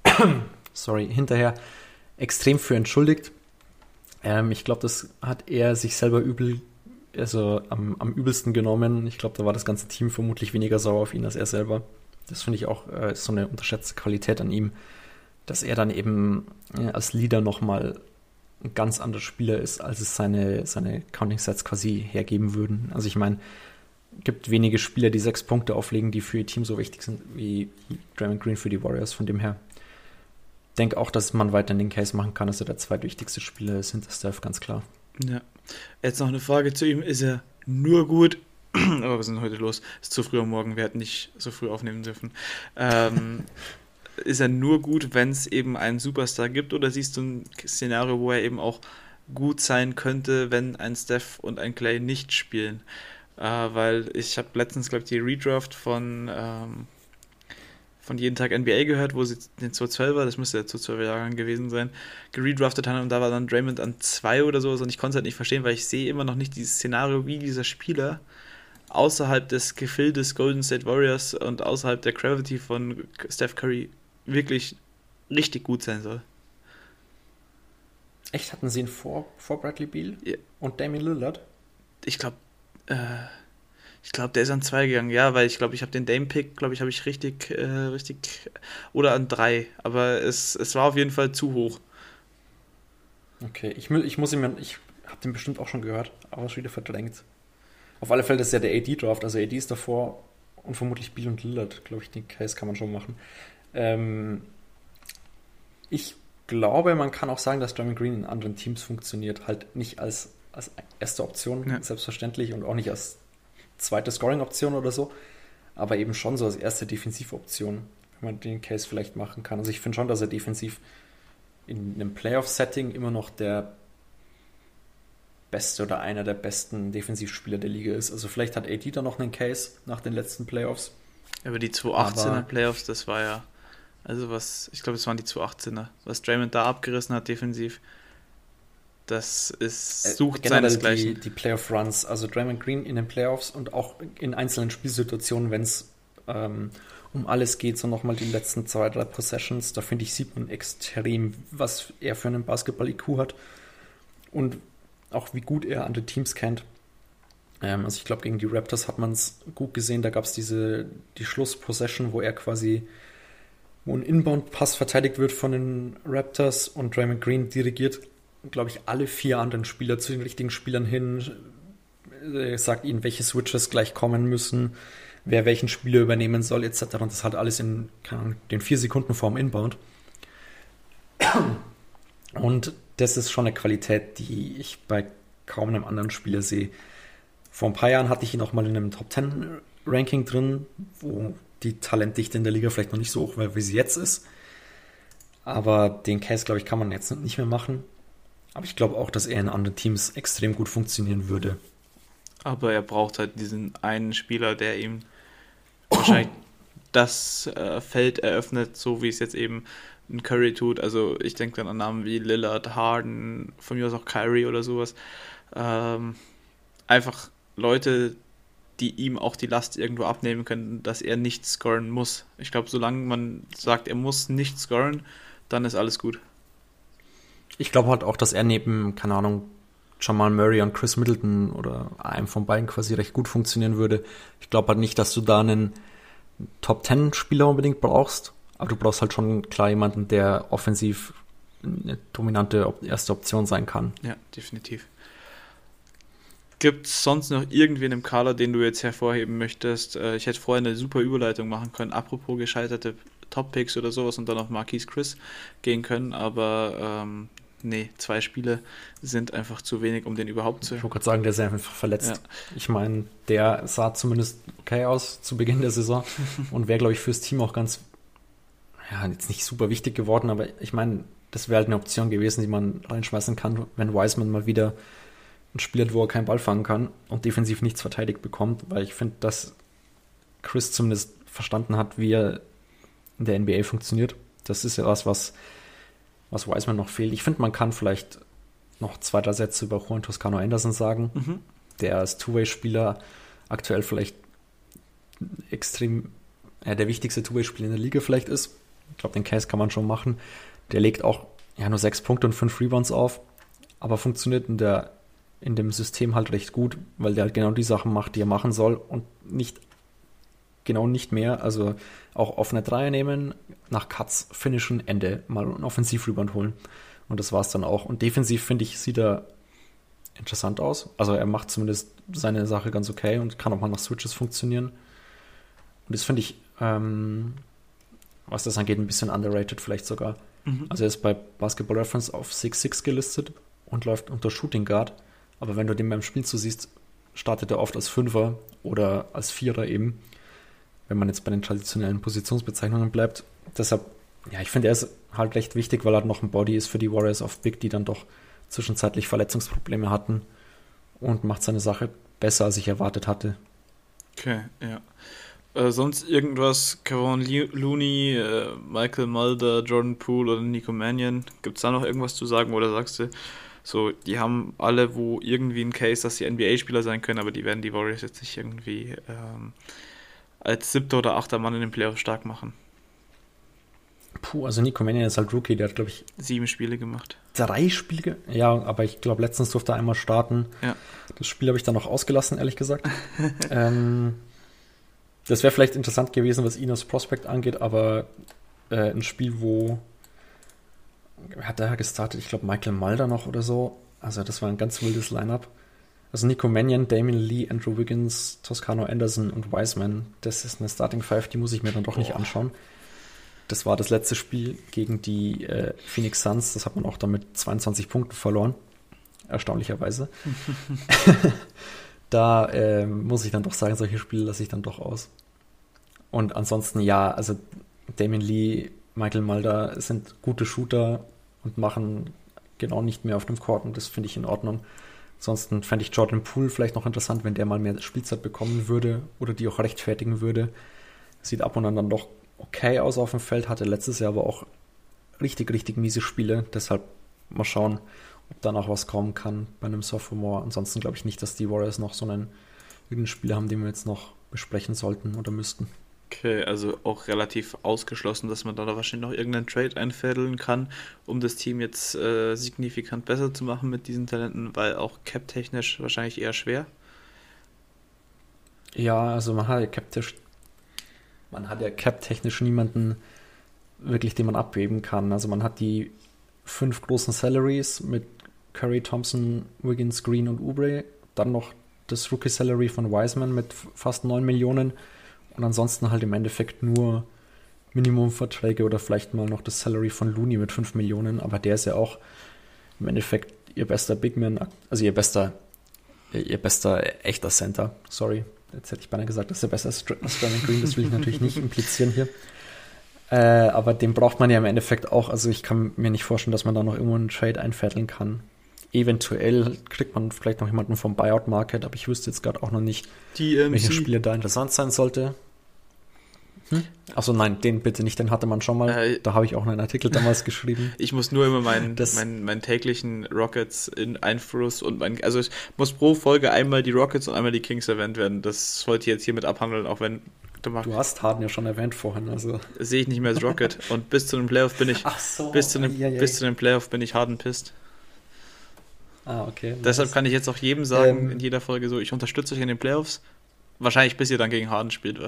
*clears throat* sorry, hinterher extrem für entschuldigt. Ähm, ich glaube, das hat er sich selber übel, also am, am übelsten genommen. Ich glaube, da war das ganze Team vermutlich weniger sauer auf ihn als er selber. Das finde ich auch äh, so eine unterschätzte Qualität an ihm, dass er dann eben äh, als Leader nochmal ein ganz anderer Spieler ist, als es seine, seine Counting Sets quasi hergeben würden. Also ich meine, gibt wenige Spieler, die sechs Punkte auflegen, die für ihr Team so wichtig sind wie Draymond Green für die Warriors. Von dem her denke auch, dass man weiter den Case machen kann, dass er der zweitwichtigste Spieler ist hinter Steph, ganz klar. Ja. Jetzt noch eine Frage zu ihm. Ist er nur gut *clears throat* Aber wir sind heute los. Ist zu früh am Morgen. Wir hätten nicht so früh aufnehmen dürfen. Ähm, *laughs* ist er nur gut, wenn es eben einen Superstar gibt? Oder siehst du ein Szenario, wo er eben auch gut sein könnte, wenn ein Steph und ein Clay nicht spielen? Äh, weil ich habe letztens, glaube ich, die Redraft von, ähm, von Jeden Tag NBA gehört, wo sie den 212er, das müsste der 212er Jahrgang gewesen sein, geredraftet haben und da war dann Draymond an 2 oder so und ich konnte es halt nicht verstehen, weil ich sehe immer noch nicht dieses Szenario, wie dieser Spieler außerhalb des Gefildes Golden State Warriors und außerhalb der Gravity von Steph Curry wirklich richtig gut sein soll. Echt? Hatten sie ihn vor, vor Bradley Beal Ja. und Damian Lillard? Ich glaube, äh, ich glaube, der ist an 2 gegangen, ja, weil ich glaube, ich habe den Dame-Pick, glaube ich, habe ich richtig, äh, richtig, oder an 3, aber es, es war auf jeden Fall zu hoch. Okay, ich, ich muss ihn mir, ich habe den bestimmt auch schon gehört, aber schon wieder verdrängt. Auf alle Fälle, das ist ja der AD-Draft, also AD ist davor und vermutlich Beal und Lillard, glaube ich, den Case kann man schon machen. Ähm, ich glaube, man kann auch sagen, dass Draymond Green in anderen Teams funktioniert, halt nicht als, als erste Option, Ja. selbstverständlich, und auch nicht als zweite Scoring-Option oder so, aber eben schon so als erste Defensivoption, wenn man den Case vielleicht machen kann. Also ich finde schon, dass er defensiv in einem Playoff-Setting immer noch der beste oder einer der besten Defensivspieler der Liga ist. Also vielleicht hat AD da noch einen Case nach den letzten Playoffs. Aber die 218er Aber- Playoffs, das war ja, also was, ich glaube, es waren die 218er, was Draymond da abgerissen hat defensiv, das ist, sucht Äh, generell die, seinesgleichen. die Playoff-Runs, also Draymond Green in den Playoffs und auch in einzelnen Spielsituationen, wenn es ähm, um alles geht, so nochmal die letzten zwei, drei Possessions, da finde ich, sieht man extrem, was er für einen Basketball-IQ hat und auch wie gut er andere Teams kennt. Ähm, also ich glaube, gegen die Raptors hat man es gut gesehen, da gab es diese, die Schluss-Possession, wo er quasi wo ein Inbound-Pass verteidigt wird von den Raptors und Draymond Green dirigiert, glaube ich, alle vier anderen Spieler zu den richtigen Spielern hin, äh, sagt ihnen, welche Switches gleich kommen müssen, wer welchen Spieler übernehmen soll, etc. Und das hat alles in Ahnung, den vier Sekunden vorm Inbound. Und das ist schon eine Qualität, die ich bei kaum einem anderen Spieler sehe. Vor ein paar Jahren hatte ich ihn auch mal in einem Top 10 Ranking drin, wo die Talentdichte in der Liga vielleicht noch nicht so hoch war, wie sie jetzt ist. Aber den Case, glaube ich, kann man jetzt nicht mehr machen. Aber ich glaube auch, dass er in anderen Teams extrem gut funktionieren würde. Aber er braucht halt diesen einen Spieler, der ihm wahrscheinlich *coughs* das äh, Feld eröffnet, so wie es jetzt eben ein Curry tut. Also ich denke dann an Namen wie Lillard, Harden, von mir aus auch Kyrie oder sowas. Ähm, einfach Leute, die ihm auch die Last irgendwo abnehmen können, dass er nicht scoren muss. Ich glaube, solange man sagt, er muss nicht scoren, dann ist alles gut. Ich glaube halt auch, dass er neben, keine Ahnung, Jamal Murray und Chris Middleton oder einem von beiden quasi recht gut funktionieren würde. Ich glaube halt nicht, dass du da einen Top-10-Spieler unbedingt brauchst, aber du brauchst halt schon klar jemanden, der offensiv eine dominante erste Option sein kann. Ja, definitiv. Gibt es sonst noch irgendwen im Kader, den du jetzt hervorheben möchtest? Äh, Ich hätte vorher eine super Überleitung machen können, apropos gescheiterte Top-Picks oder sowas und dann auf Marquise Chris gehen können, aber ähm, nee, zwei Spiele sind einfach zu wenig, um den überhaupt zu. Ich wollte gerade sagen, der ist einfach verletzt. Ja. Ich meine, der sah zumindest okay aus zu Beginn der Saison *laughs* und wäre, glaube ich, fürs Team auch ganz, ja, jetzt nicht super wichtig geworden, aber ich meine, das wäre halt eine Option gewesen, die man reinschmeißen kann, wenn Wiseman mal wieder ein Spiel hat, wo er keinen Ball fangen kann und defensiv nichts verteidigt bekommt, weil ich finde, dass Chris zumindest verstanden hat, wie er in der NBA funktioniert. Das ist ja was, was, was Wiseman noch fehlt. Ich finde, man kann vielleicht noch zwei, drei Sätze über Juan Toscano Anderson sagen, Mhm. der als Two-Way-Spieler aktuell vielleicht extrem, äh, der wichtigste Two-Way-Spieler in der Liga vielleicht ist. Ich glaube, den Case kann man schon machen. Der legt auch ja nur sechs Punkte und fünf Rebounds auf, aber funktioniert in der in dem System halt recht gut, weil der halt genau die Sachen macht, die er machen soll und nicht genau nicht mehr. Also auch offene Dreier nehmen, nach Cuts finishen, Ende, mal einen Offensiv-Rebound holen. Und das war's dann auch. Und defensiv, finde ich, sieht er interessant aus. Also er macht zumindest seine Sache ganz okay und kann auch mal nach Switches funktionieren. Und das finde ich, ähm, was das angeht, ein bisschen underrated vielleicht sogar. Mhm. Also er ist bei Basketball Reference auf 6-6 gelistet und läuft unter Shooting Guard. Aber wenn du den beim Spiel so siehst, startet er oft als Fünfer oder als Vierer eben, wenn man jetzt bei den traditionellen Positionsbezeichnungen bleibt. Deshalb, ja, ich finde, er ist halt recht wichtig, weil er noch ein Body ist für die Warriors of Big, die dann doch zwischenzeitlich Verletzungsprobleme hatten und macht seine Sache besser, als ich erwartet hatte. Okay, ja. Äh, sonst irgendwas, Kevin Looney, äh, Michael Mulder, Jordan Poole oder Nico Mannion, gibt es da noch irgendwas zu sagen oder sagst du, so, die haben alle wo irgendwie ein Case, dass sie NBA-Spieler sein können, aber die werden die Warriors jetzt nicht irgendwie ähm, als siebter oder achter Mann in den Playoffs stark machen. Puh, also Nico Mannion ist halt Rookie, der hat, glaube ich, sieben Spiele gemacht. Drei Spiele? Ja, aber ich glaube, letztens durfte er einmal starten. Ja. Das Spiel habe ich dann noch ausgelassen, ehrlich gesagt. *laughs* ähm, das wäre vielleicht interessant gewesen, was ihn als Prospect angeht, aber äh, ein Spiel, wo hat er gestartet? Ich glaube, Michael Mulder noch oder so. Also, das war ein ganz wildes Lineup. Also, Nico Mannion, Damien Lee, Andrew Wiggins, Toscano Anderson und Wiseman. Das ist eine Starting Five, die muss ich mir dann doch nicht anschauen. Das war das letzte Spiel gegen die äh, Phoenix Suns. Das hat man auch damit 22 Punkten verloren. Erstaunlicherweise. *laughs* *laughs* da äh, muss ich dann doch sagen, solche Spiele lasse ich dann doch aus. Und ansonsten, ja, also Damien Lee, Michael Mulder sind gute Shooter und machen genau nicht mehr auf dem Court und das finde ich in Ordnung. Ansonsten fände ich Jordan Poole vielleicht noch interessant, wenn der mal mehr Spielzeit bekommen würde oder die auch rechtfertigen würde. Sieht ab und an dann doch okay aus auf dem Feld, hatte letztes Jahr aber auch richtig, richtig miese Spiele. Deshalb mal schauen, ob da noch was kommen kann bei einem Sophomore. Ansonsten glaube ich nicht, dass die Warriors noch so einen irgendeinen Spieler haben, den wir jetzt noch besprechen sollten oder müssten. Okay, also auch relativ ausgeschlossen, dass man da wahrscheinlich noch irgendeinen Trade einfädeln kann, um das Team jetzt äh, signifikant besser zu machen mit diesen Talenten, weil auch cap-technisch wahrscheinlich eher schwer. Ja, also man hat ja cap-technisch man hat ja cap-technisch niemanden wirklich, den man abgeben kann. Also man hat die fünf großen Salaries mit Curry, Thompson, Wiggins, Green und Oubre. Dann noch das Rookie-Salary von Wiseman mit fast 9 Millionen. Und ansonsten halt im Endeffekt nur Minimumverträge oder vielleicht mal noch das Salary von Looney mit 5 Millionen. Aber der ist ja auch im Endeffekt ihr bester Bigman, also ihr bester, ihr bester echter Center. Sorry, Jetzt hätte ich beinahe gesagt, dass er besser ist als Draymond Green, das will ich natürlich nicht implizieren hier. Äh, aber den braucht man ja im Endeffekt auch. Also ich kann mir nicht vorstellen, dass man da noch irgendwo einen Trade einfädeln kann. Eventuell kriegt man vielleicht noch jemanden vom Buyout Market, aber ich wüsste jetzt gerade auch noch nicht, DMC. welcher Spieler da interessant sein sollte. Hm? Achso, nein, den bitte nicht, den hatte man schon mal. Äh, da habe ich auch einen Artikel damals geschrieben. *laughs* Ich muss nur immer meinen, *laughs* meinen, meinen täglichen Rockets in Einfluss und mein, also ich muss pro Folge einmal die Rockets und einmal die Kings erwähnt werden. Das wollte ich jetzt hiermit abhandeln, auch wenn Du hast Harden ja schon erwähnt vorhin, also. Sehe ich nicht mehr als Rocket. *laughs* Und bis zu dem Playoff bin ich. Ach so. Bis zu ja. bis zu dem Playoff bin ich Harden pisst. Ah, okay. Deshalb kann ich jetzt auch jedem sagen, ähm, in jeder Folge so, ich unterstütze euch in den Playoffs, Wahrscheinlich bis ihr dann gegen Harden spielt.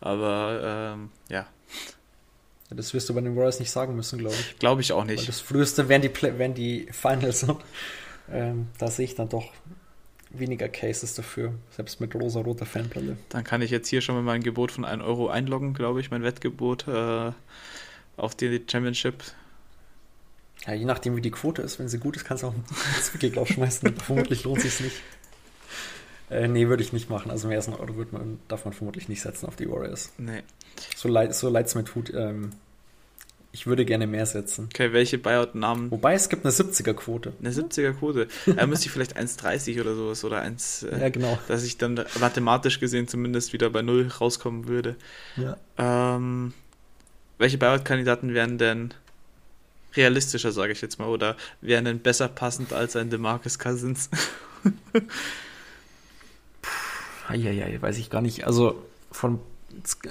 Aber ähm, ja. Das wirst du bei den Warriors nicht sagen müssen, glaube ich. Glaube ich auch nicht. Weil das früheste wären die, wären die Finals. ähm, da sehe ich dann doch weniger Cases dafür, selbst mit rosa-roter Fanbrille. Dann kann ich jetzt hier schon mal mein Gebot von 1 Euro einloggen, glaube ich, mein Wettgebot äh, auf die Championship. Ja, je nachdem, wie die Quote ist. Wenn sie gut ist, kannst du auch ins Wickel schmeißen. Vermutlich lohnt sich nicht. Äh, nee, würde ich nicht machen. Also mehr als ein Euro man, darf man vermutlich nicht setzen auf die Warriors. Nee. So leid so es mir tut, ähm, ich würde gerne mehr setzen. Okay, welche Buyout-Namen? Wobei es gibt eine 70er-Quote. Eine 70er-Quote. Da müsste ich vielleicht 1,30 oder sowas oder 1. Äh, ja, genau. Dass ich dann mathematisch gesehen zumindest wieder bei 0 rauskommen würde. Ja. Ähm, welche Buyout-Kandidaten wären denn realistischer, sage ich jetzt mal, oder wären denn besser passend als ein DeMarcus Cousins? *laughs* Eieiei, weiß ich gar nicht. Also von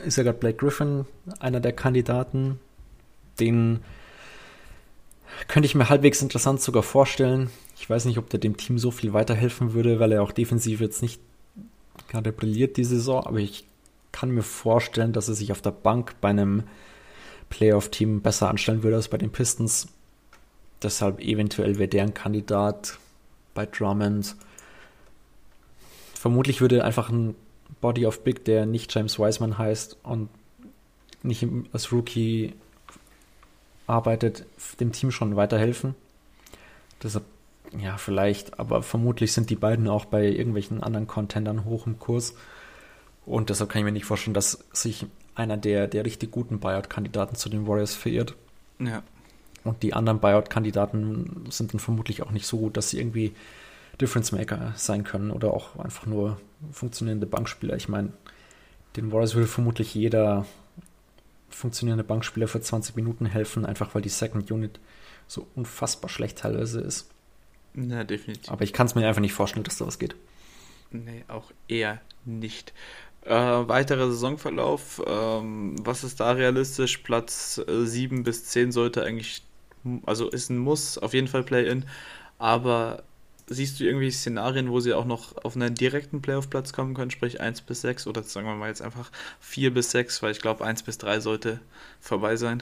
ist ja gerade Blake Griffin einer der Kandidaten. Den könnte ich mir halbwegs interessant sogar vorstellen. Ich weiß nicht, ob der dem Team so viel weiterhelfen würde, weil er auch defensiv jetzt nicht gerade brilliert die Saison, aber ich kann mir vorstellen, dass er sich auf der Bank bei einem Playoff-Team besser anstellen würde als bei den Pistons. Deshalb eventuell wäre der ein Kandidat bei Drummond. Vermutlich würde einfach ein Body of Big, der nicht James Wiseman heißt und nicht als Rookie arbeitet, dem Team schon weiterhelfen. Deshalb, Ja, vielleicht, aber vermutlich sind die beiden auch bei irgendwelchen anderen Contendern hoch im Kurs. Und deshalb kann ich mir nicht vorstellen, dass sich einer der, der richtig guten Buyout-Kandidaten zu den Warriors verirrt. Ja. Und die anderen Buyout-Kandidaten sind dann vermutlich auch nicht so gut, dass sie irgendwie Difference Maker sein können oder auch einfach nur funktionierende Bankspieler. Ich meine, den Warriors würde vermutlich jeder funktionierende Bankspieler für 20 Minuten helfen, einfach weil die Second Unit so unfassbar schlecht teilweise ist. Ja, definitiv. Aber ich kann es mir einfach nicht vorstellen, dass da was geht. Nee, auch eher nicht. Äh, weiterer Saisonverlauf, ähm, was ist da realistisch? Platz äh, 7 bis 10 sollte eigentlich, also ist ein Muss, auf jeden Fall Play-In, aber siehst du irgendwie Szenarien, wo sie auch noch auf einen direkten Playoff-Platz kommen können, sprich 1 bis 6 oder sagen wir mal jetzt einfach 4 bis 6, weil ich glaube 1 bis 3 sollte vorbei sein.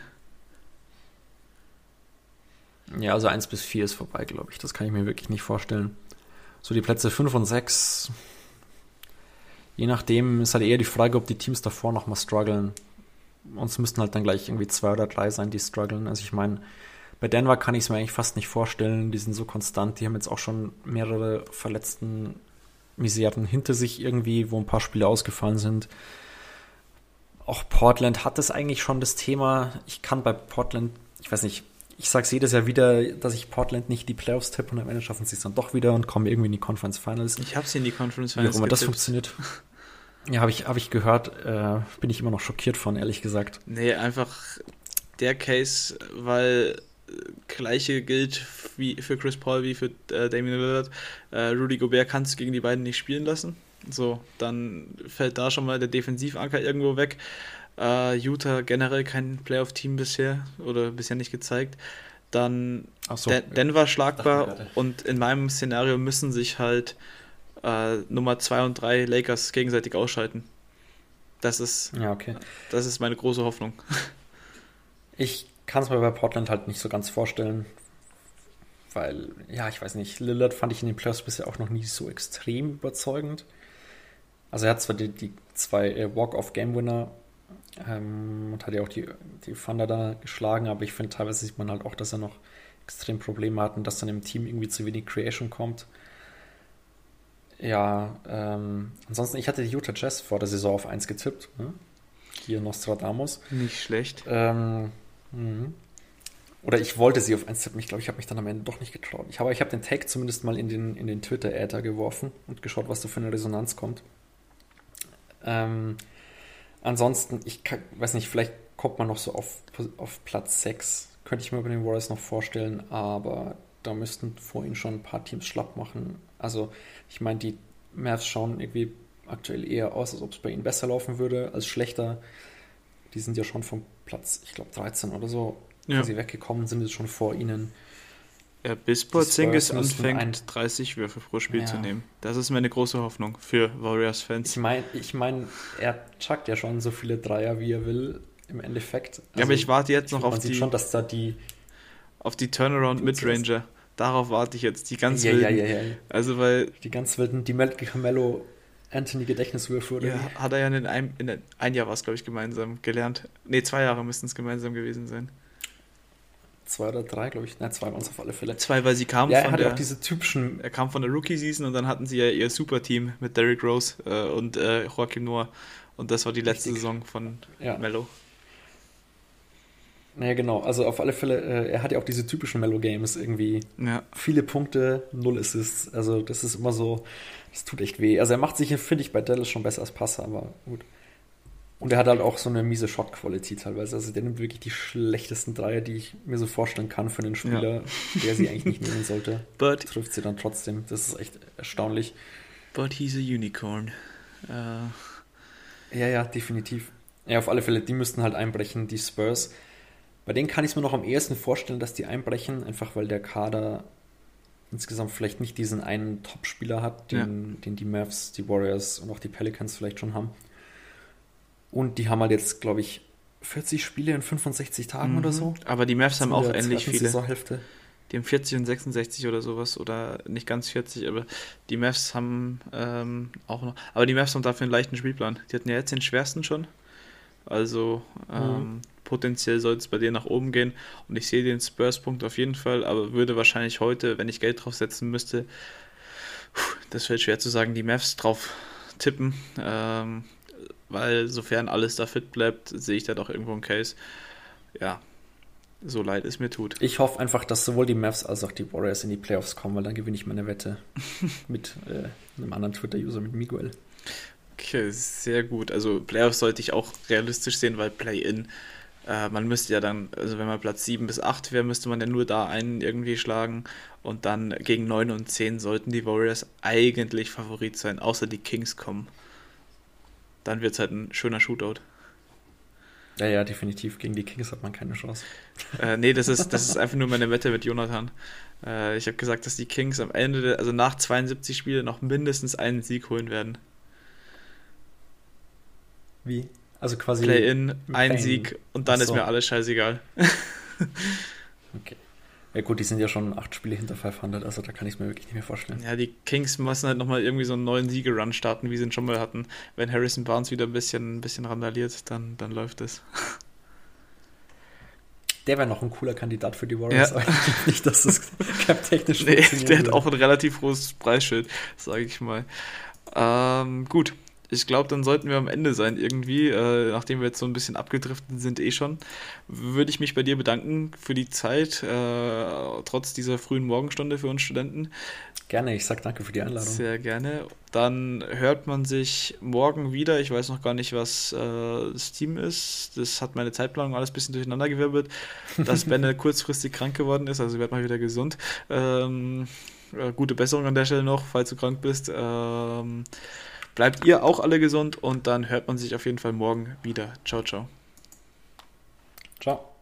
Ja, also 1 bis 4 ist vorbei, glaube ich. Das kann ich mir wirklich nicht vorstellen. So die Plätze 5 und 6, je nachdem ist halt eher die Frage, ob die Teams davor nochmal strugglen. Uns müssten halt dann gleich irgendwie zwei oder drei sein, die strugglen. Also ich meine, bei Denver kann ich es mir eigentlich fast nicht vorstellen. Die sind so konstant. Die haben jetzt auch schon mehrere verletzten Miseren hinter sich irgendwie, wo ein paar Spiele ausgefallen sind. Auch Portland hat das eigentlich schon das Thema. Ich kann bei Portland, ich weiß nicht, ich sage es jedes Jahr wieder, dass ich Portland nicht die Playoffs tippe und am Ende schaffen sie es dann doch wieder und kommen irgendwie in die Conference Finals. Ich habe sie in die Conference Finals. Wie auch immer das funktioniert. Ja, habe ich, hab ich gehört. Äh, bin ich immer noch schockiert von, ehrlich gesagt. Nee, einfach der Case, weil äh, gleiche gilt wie für Chris Paul wie für äh, Damian Lillard. Äh, Rudy Gobert kannst du gegen die beiden nicht spielen lassen. So, dann fällt da schon mal der Defensivanker irgendwo weg. Uh, Utah generell kein Playoff-Team bisher oder bisher nicht gezeigt. Dann so, Den Denver schlagbar und in meinem Szenario müssen sich halt uh, Nummer 2 und 3 Lakers gegenseitig ausschalten. Das ist, ja, okay. das ist meine große Hoffnung. Ich kann es mir bei Portland halt nicht so ganz vorstellen, weil, ja, ich weiß nicht, Lillard fand ich in den Playoffs bisher auch noch nie so extrem überzeugend. Also er hat zwar die, die zwei äh, Walk-off-Game-Winner ähm, und hat ja auch die, die Thunder da geschlagen, aber ich finde, teilweise sieht man halt auch, dass er noch extrem Probleme hat und dass dann im Team irgendwie zu wenig Creation kommt. Ja, ähm, ansonsten, ich hatte die Utah Jazz vor der Saison auf 1 getippt. Ne? Hier Nostradamus. Nicht schlecht. Ähm, mhm. oder ich wollte sie auf 1 tippen. Ich glaube, ich habe mich dann am Ende doch nicht getraut. Ich habe ich hab den Tag zumindest mal in den, in den Twitter-Äther geworfen und geschaut, was da für eine Resonanz kommt. Ähm, Ansonsten, ich kann, weiß nicht, vielleicht kommt man noch so auf, auf Platz 6. Könnte ich mir bei den Warriors noch vorstellen, aber da müssten vor ihnen schon ein paar Teams schlapp machen. Also, ich meine, die Mavs schauen irgendwie aktuell eher aus, als ob es bei ihnen besser laufen würde als schlechter. Die sind ja schon vom Platz, ich glaube, 13 oder so, ja. sie weggekommen sind, jetzt schon vor ihnen. Ja, bis Porzingis anfängt, 30 Würfe pro Spiel ja. zu nehmen. Das ist meine große Hoffnung für Warriors-Fans. Ich meine, ich mein, er chuckt ja schon so viele Dreier, wie er will, im Endeffekt. Also, ja, aber ich warte jetzt noch man auf sieht die... schon, dass da die... Auf die Turnaround-Midranger. Darauf warte ich jetzt, die ganz ja, wilden. Ja, ja, ja. Also, weil... Die ganz wilden, die Mello Anthony Gedächtniswürfe oder Ja, wie? hat er ja in einem, in ein Jahr was, glaube ich, gemeinsam gelernt. Ne, zwei Jahre müssten es gemeinsam gewesen sein. Zwei oder drei, glaube ich. Nein, zwei waren es auf alle Fälle. Zwei, weil sie kamen ja, er von der, auch diese typischen. Er kam von der Rookie-Season und dann hatten sie ja ihr Super-Team mit Derrick Rose äh, und äh, Joachim Noah. Und das war die letzte Richtig. Saison von ja. Mello. Naja, genau. Also auf alle Fälle, äh, er hat ja auch diese typischen Mellow-Games irgendwie. Ja. Viele Punkte, null Assists. Also das ist immer so, das tut echt weh. Also er macht sich, finde ich, bei Dallas schon besser als Passer, aber gut. Und er hat halt auch so eine miese Shot-Quality teilweise. Also der nimmt wirklich die schlechtesten Dreier, die ich mir so vorstellen kann für einen Spieler, ja. der sie eigentlich nicht nehmen sollte. *laughs* But trifft sie dann trotzdem. Das ist echt erstaunlich. But he's a unicorn. Uh. Ja, ja, definitiv. Ja, auf alle Fälle, die müssten halt einbrechen, die Spurs. Bei denen kann ich es mir noch am ehesten vorstellen, dass die einbrechen, einfach weil der Kader insgesamt vielleicht nicht diesen einen Top-Spieler hat, den, ja. den die Mavs, die Warriors und auch die Pelicans vielleicht schon haben. Und die haben halt jetzt, glaube ich, 40 Spiele in 65 Tagen mhm. oder so. Aber die Mavs haben auch ähnlich viele. Saisonhälfte. Die haben 40 und 66 oder sowas oder nicht ganz 40, aber die Mavs haben ähm, auch noch. Aber die Mavs haben dafür einen leichten Spielplan. Die hatten ja jetzt den schwersten schon. Also ähm, mhm. Potenziell sollte es bei dir nach oben gehen und ich sehe den Spurs-Punkt auf jeden Fall, aber würde wahrscheinlich heute, wenn ich Geld draufsetzen müsste, das fällt schwer zu sagen, die Mavs drauf tippen, ähm, weil sofern alles da fit bleibt, sehe ich da doch irgendwo einen Case. Ja, so leid es mir tut. Ich hoffe einfach, dass sowohl die Mavs als auch die Warriors in die Playoffs kommen, weil dann gewinne ich meine Wette *laughs* mit äh, einem anderen Twitter-User, mit Miguel. Okay, sehr gut. Also Playoffs sollte ich auch realistisch sehen, weil Play-In, äh, man müsste ja dann, also wenn man Platz 7 bis 8 wäre, müsste man ja nur da einen irgendwie schlagen und dann gegen 9 und 10 sollten die Warriors eigentlich Favorit sein, außer die Kings kommen. Dann wird es halt ein schöner Shootout. Ja, ja, definitiv. Gegen die Kings hat man keine Chance. Äh, nee, das ist, das ist einfach nur meine Wette mit Jonathan. Äh, ich habe gesagt, dass die Kings am Ende, also nach 72 Spielen, noch mindestens einen Sieg holen werden. Wie? Also quasi. Play-in, ein Sieg und dann so. ist mir alles scheißegal. *laughs* okay. Ja gut, die sind ja schon acht Spiele hinter 500, also da kann ich es mir wirklich nicht mehr vorstellen. Ja, die Kings müssen halt nochmal irgendwie so einen neuen Siegerun starten, wie sie ihn schon mal hatten. Wenn Harrison Barnes wieder ein bisschen, ein bisschen randaliert, dann, dann läuft es. Der wäre noch ein cooler Kandidat für die Warriors, ja. aber ich glaube nicht, dass das *laughs* technisch nee, Der hat auch ein relativ großes Preisschild, sage ich mal. Ähm, gut, ich glaube, dann sollten wir am Ende sein irgendwie, äh, nachdem wir jetzt so ein bisschen abgedriftet sind eh schon. Würde ich mich bei dir bedanken für die Zeit, äh, trotz dieser frühen Morgenstunde für uns Studenten. Gerne, ich sag danke für die Einladung. Sehr gerne. Dann hört man sich morgen wieder. Ich weiß noch gar nicht, was äh, das Team ist. Das hat meine Zeitplanung alles ein bisschen durcheinandergewirbelt, dass *laughs* Benne kurzfristig krank geworden ist, also wird mal wieder gesund. Ähm, äh, gute Besserung an der Stelle noch, falls du krank bist. Ähm, Bleibt ihr auch alle gesund und dann hört man sich auf jeden Fall morgen wieder. Ciao, ciao. Ciao.